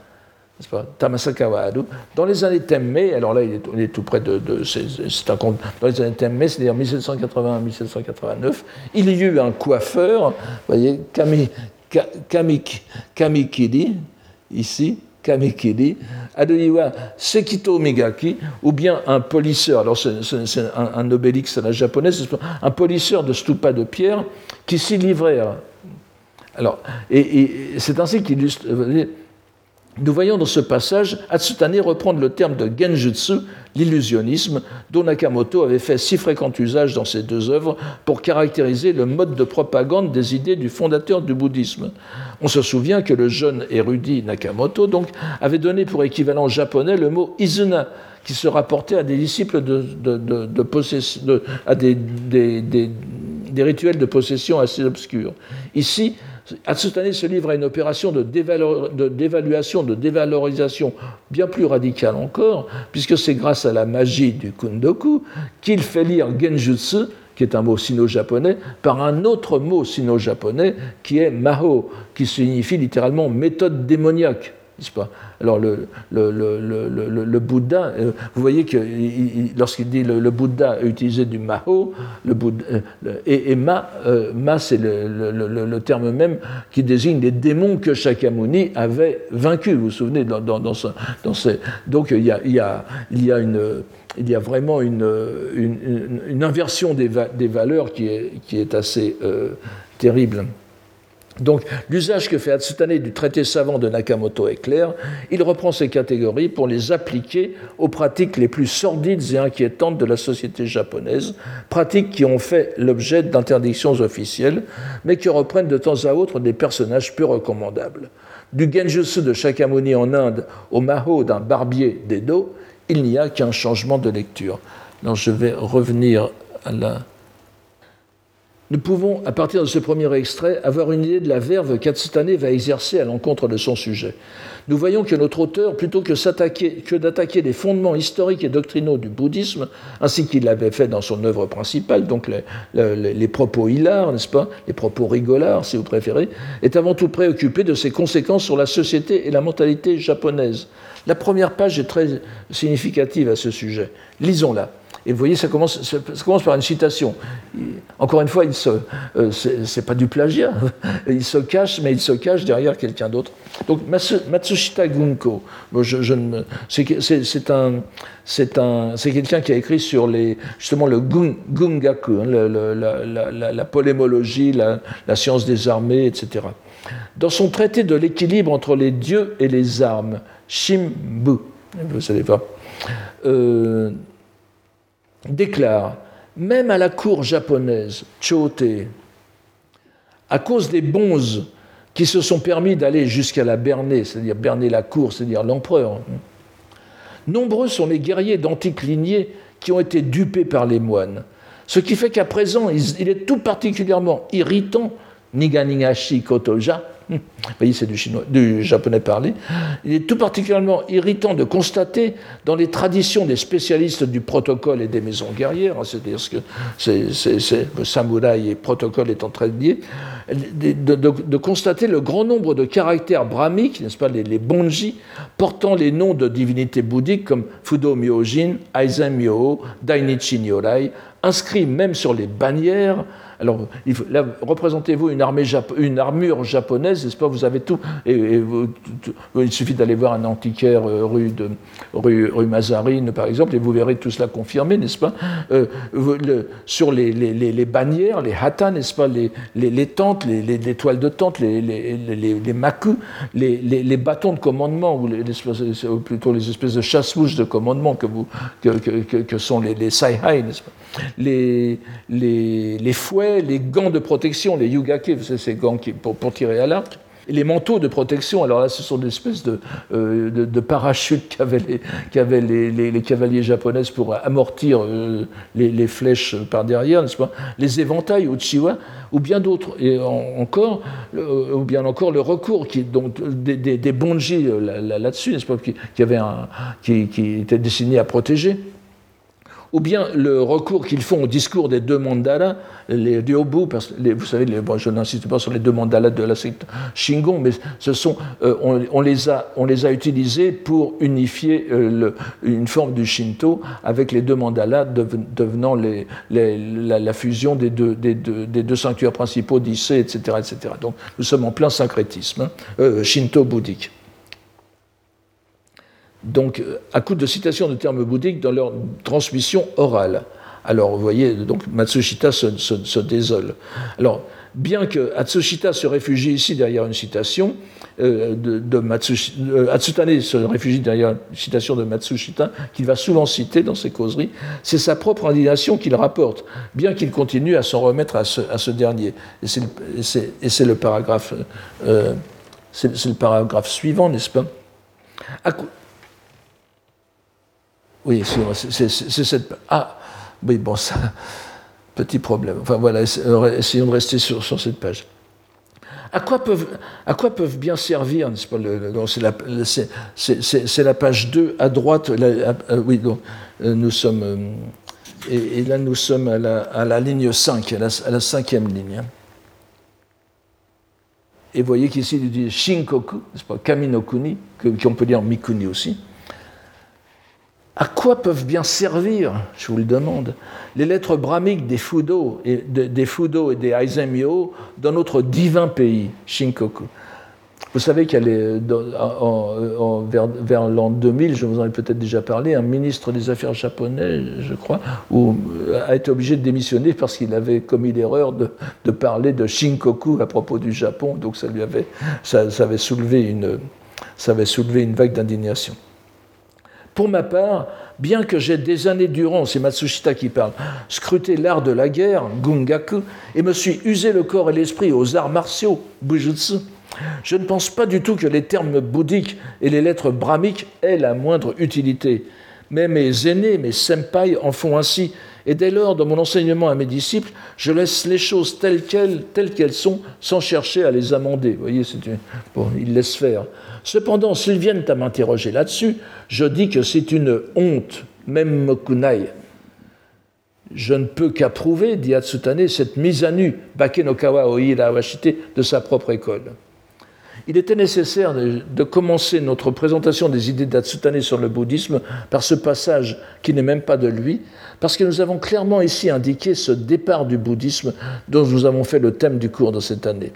Tamasaka Dans les années Temmé, alors là, il est, tout près de. c'est un. Dans les années Temmé, c'est-à-dire 1781-1789, il y eut un coiffeur, vous voyez, Kami, Kamikidi, ici, Kamikidi, Adoiwa Sekito Migaki, ou bien un polisseur, alors c'est un, un, obélix à la japonaise, un polisseur de stupa de pierre qui s'y livrait. Alors, et, et c'est ainsi qu'illustre nous voyons dans ce passage Atsutane reprendre le terme de genjutsu, l'illusionnisme, dont Nakamoto avait fait si fréquent usage dans ses deux œuvres pour caractériser le mode de propagande des idées du fondateur du bouddhisme. On se souvient que le jeune érudit Nakamoto donc, avait donné pour équivalent japonais le mot izuna, qui se rapportait à des disciples de, de, à des, des rituels de possession assez obscurs. Ici, Atsutane se livre à une opération de, dévaluation, de dévalorisation bien plus radicale encore, puisque c'est grâce à la magie du kundoku qu'il fait lire genjutsu, qui est un mot sino-japonais, par un autre mot sino-japonais qui est maho, qui signifie littéralement méthode démoniaque Alors le, le, le, le, Bouddha, euh, vous voyez que lorsqu'il dit le, Bouddha a utilisé du Maho, le Bouddha, euh, et, Ma, euh, Ma c'est le, terme même qui désigne les démons que Shakyamuni avait vaincus, vous vous souvenez, dans, dans, dans, donc il y a, il y a, il y a une il y a vraiment une, une, inversion des, des, valeurs qui est, qui est assez terrible. Donc l'usage que fait Hatsutane du traité savant de Nakamoto est clair. Il reprend ces catégories pour les appliquer aux pratiques les plus sordides et inquiétantes de la société japonaise, pratiques qui ont fait l'objet d'interdictions officielles, mais qui reprennent de temps à autre des personnages peu recommandables. Du genjutsu de Shakyamuni en Inde au maho d'un barbier d'Edo, il n'y a qu'un changement de lecture. Donc je vais revenir à la nous pouvons, à partir de ce premier extrait, avoir une idée de la verve qu'Atsutane va exercer à l'encontre de son sujet. Nous voyons que notre auteur, plutôt que, que d'attaquer les fondements historiques et doctrinaux du bouddhisme, ainsi qu'il l'avait fait dans son œuvre principale, donc les, propos hilars, n'est-ce pas, les propos rigolards, si vous préférez, est avant tout préoccupé de ses conséquences sur la société et la mentalité japonaise. La première page est très significative à ce sujet. Lisons-la. Et vous voyez, ça commence, ça commence par une citation. Encore une fois, ce n'est euh, c'est pas du plagiat. Il se cache, mais il se cache derrière quelqu'un d'autre. Donc Matsushita Gunko, c'est un, c'est quelqu'un qui a écrit sur justement le gungaku, hein, la, la, polémologie, la, science des armées, etc. Dans son traité de l'équilibre entre les dieux et les armes, Shimbu, vous savez pas. Euh, déclare Même à la cour japonaise, Chote, à cause des bonzes qui se sont permis d'aller jusqu'à la berner, c'est-à-dire berner la cour, c'est-à-dire l'empereur, nombreux sont les guerriers d'antique lignée qui ont été dupés par les moines. Ce qui fait qu'à présent, il est tout particulièrement irritant, Niganingashi Kotoja, vous voyez, c'est du, japonais parlé. Il est tout particulièrement irritant de constater dans les traditions des spécialistes du protocole et des maisons guerrières, hein, c'est-à-dire que c'est, samouraï et protocole étant très liés, de, de, constater le grand nombre de caractères brahmiques, n'est-ce pas, les, les, bonji, portant les noms de divinités bouddhiques comme Fudo Myojin, Aizen Myoho, Dainichi Nyorai, inscrits même sur les bannières alors, représentez-vous une, armure japonaise, n'est-ce pas? Vous avez tout. Il suffit d'aller voir un antiquaire euh, rue, Mazarine, par exemple, et vous verrez tout cela confirmé, n'est-ce pas? Euh, Sur les, bannières, les hata, n'est-ce pas? Les, tentes, les, toiles de tente, les, les, les, bâtons de commandement, ou, plutôt les espèces de chasse-mouches de commandement que, que, sont les saihai, n'est-ce pas? Les, fouets les gants de protection, les yugake, c'est ces gants pour, tirer à l'arc, les manteaux de protection, alors là, ce sont des espèces de, euh, parachutes qu'avaient les, cavaliers japonais pour amortir euh, les, flèches par derrière, n'est-ce pas? Les éventails, uchiwa, ou bien d'autres. Et encore, euh, ou bien encore le recours des, des, bonji là-dessus, n'est-ce pas? Qui, qui, avait à protéger ou bien le recours qu'ils font au discours des deux mandalas, les Ryobu, vous savez, je n'insiste pas sur les deux mandalas de la secte Shingon, mais ce sont, euh, on, les a, on les a utilisés pour unifier euh, une forme du Shinto avec les deux mandalas devenant les, la, fusion des deux, des deux, sanctuaires principaux d'Issei, etc., etc. Donc nous sommes en plein syncrétisme hein, euh, shinto-bouddhique donc euh, à coup de citation de termes bouddhiques dans leur transmission orale. Alors vous voyez, donc Matsushita se, désole. Alors, bien que Atsushita se réfugie ici derrière une citation euh, de, Matsushita, euh, se réfugie derrière une citation de Matsushita qu'il va souvent citer dans ses causeries, c'est sa propre indignation qu'il rapporte, bien qu'il continue à s'en remettre à ce, dernier. Et c'est le paragraphe suivant, n'est-ce pas? Oui, c'est cette. Ah, oui, bon, ça. Petit problème. Enfin voilà, essayons de rester sur, sur cette page. À quoi peuvent, à quoi peuvent bien servir, n'est-ce pas, c'est la, page 2 à droite, oui, donc, euh, nous sommes, euh, et, là nous sommes à la, à la ligne 5, à la, à la cinquième ligne. Hein. Et vous voyez qu'ici il dit Shinkoku, n'est-ce pas, Kaminokuni, qu'on peut dire Mikuni aussi. À quoi peuvent bien servir, je vous le demande, les lettres brahmiques des Fudo et des, Fudo dans notre divin pays, Shinkoku? Vous savez qu'elle est vers, l'an 2000, je vous en ai peut-être déjà parlé, un ministre des Affaires japonais, je crois, euh, a été obligé de démissionner parce qu'il avait commis l'erreur de, parler de Shinkoku à propos du Japon, donc ça lui avait soulevé une vague d'indignation. Pour ma part, bien que j'ai des années durant, c'est Matsushita qui parle, scruté l'art de la guerre, Gungaku, et me suis usé le corps et l'esprit aux arts martiaux, Bujutsu, je ne pense pas du tout que les termes bouddhiques et les lettres brahmiques aient la moindre utilité. Mais mes aînés, mes senpai en font ainsi, et dès lors, dans mon enseignement à mes disciples, je laisse les choses telles qu'elles, sont, sans chercher à les amender. Vous voyez, ils laissent faire. Cependant, s'ils viennent à m'interroger là-dessus, je dis que c'est une honte, même mokunai. Je ne peux qu'approuver, dit Atsutane, cette mise à nu, Bakenokawa Oira de sa propre école il était nécessaire de, commencer notre présentation des idées d'Atsutane sur le bouddhisme par ce passage qui n'est même pas de lui, parce que nous avons clairement ici indiqué ce départ du bouddhisme dont nous avons fait le thème du cours de cette année.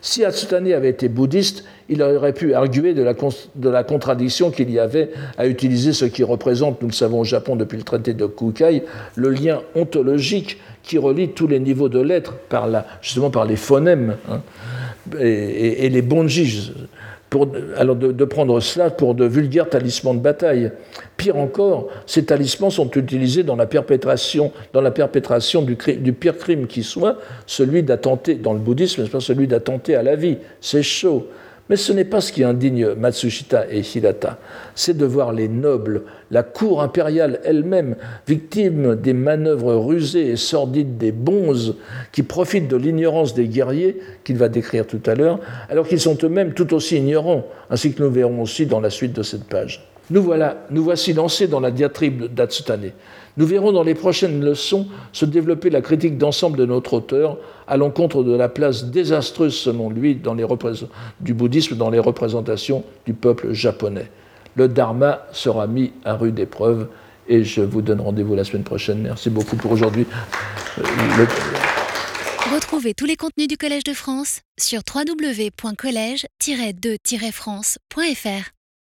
Si Atsutane avait été bouddhiste, il aurait pu arguer de la, contradiction qu'il y avait à utiliser ce qui représente, nous le savons au Japon depuis le traité de Kukai, le lien ontologique qui relie tous les niveaux de l'être, par justement par les phonèmes. Hein et, les bonjis, pour, alors de, prendre cela pour de vulgaires talismans de bataille. Pire encore, ces talismans sont utilisés dans la perpétration, dans la perpétration du, du pire crime qui soit, celui d'attenter, dans le bouddhisme, celui d'attenter à la vie. C'est chaud. Mais ce n'est pas ce qui indigne Matsushita et Hirata, c'est de voir les nobles, la cour impériale elle-même, victime des manœuvres rusées et sordides des bonzes qui profitent de l'ignorance des guerriers, qu'il va décrire tout à l'heure, alors qu'ils sont eux-mêmes tout aussi ignorants, ainsi que nous verrons aussi dans la suite de cette page. Nous voilà, nous voici lancés dans la diatribe d'Atsutane. Nous verrons dans les prochaines leçons se développer la critique d'ensemble de notre auteur à l'encontre de la place désastreuse, selon lui, du bouddhisme dans les représentations du peuple japonais. Le dharma sera mis à rude épreuve et je vous donne rendez-vous la semaine prochaine. Merci beaucoup pour aujourd'hui. Retrouvez tous les contenus du Collège de France sur www.colège-2-france.fr.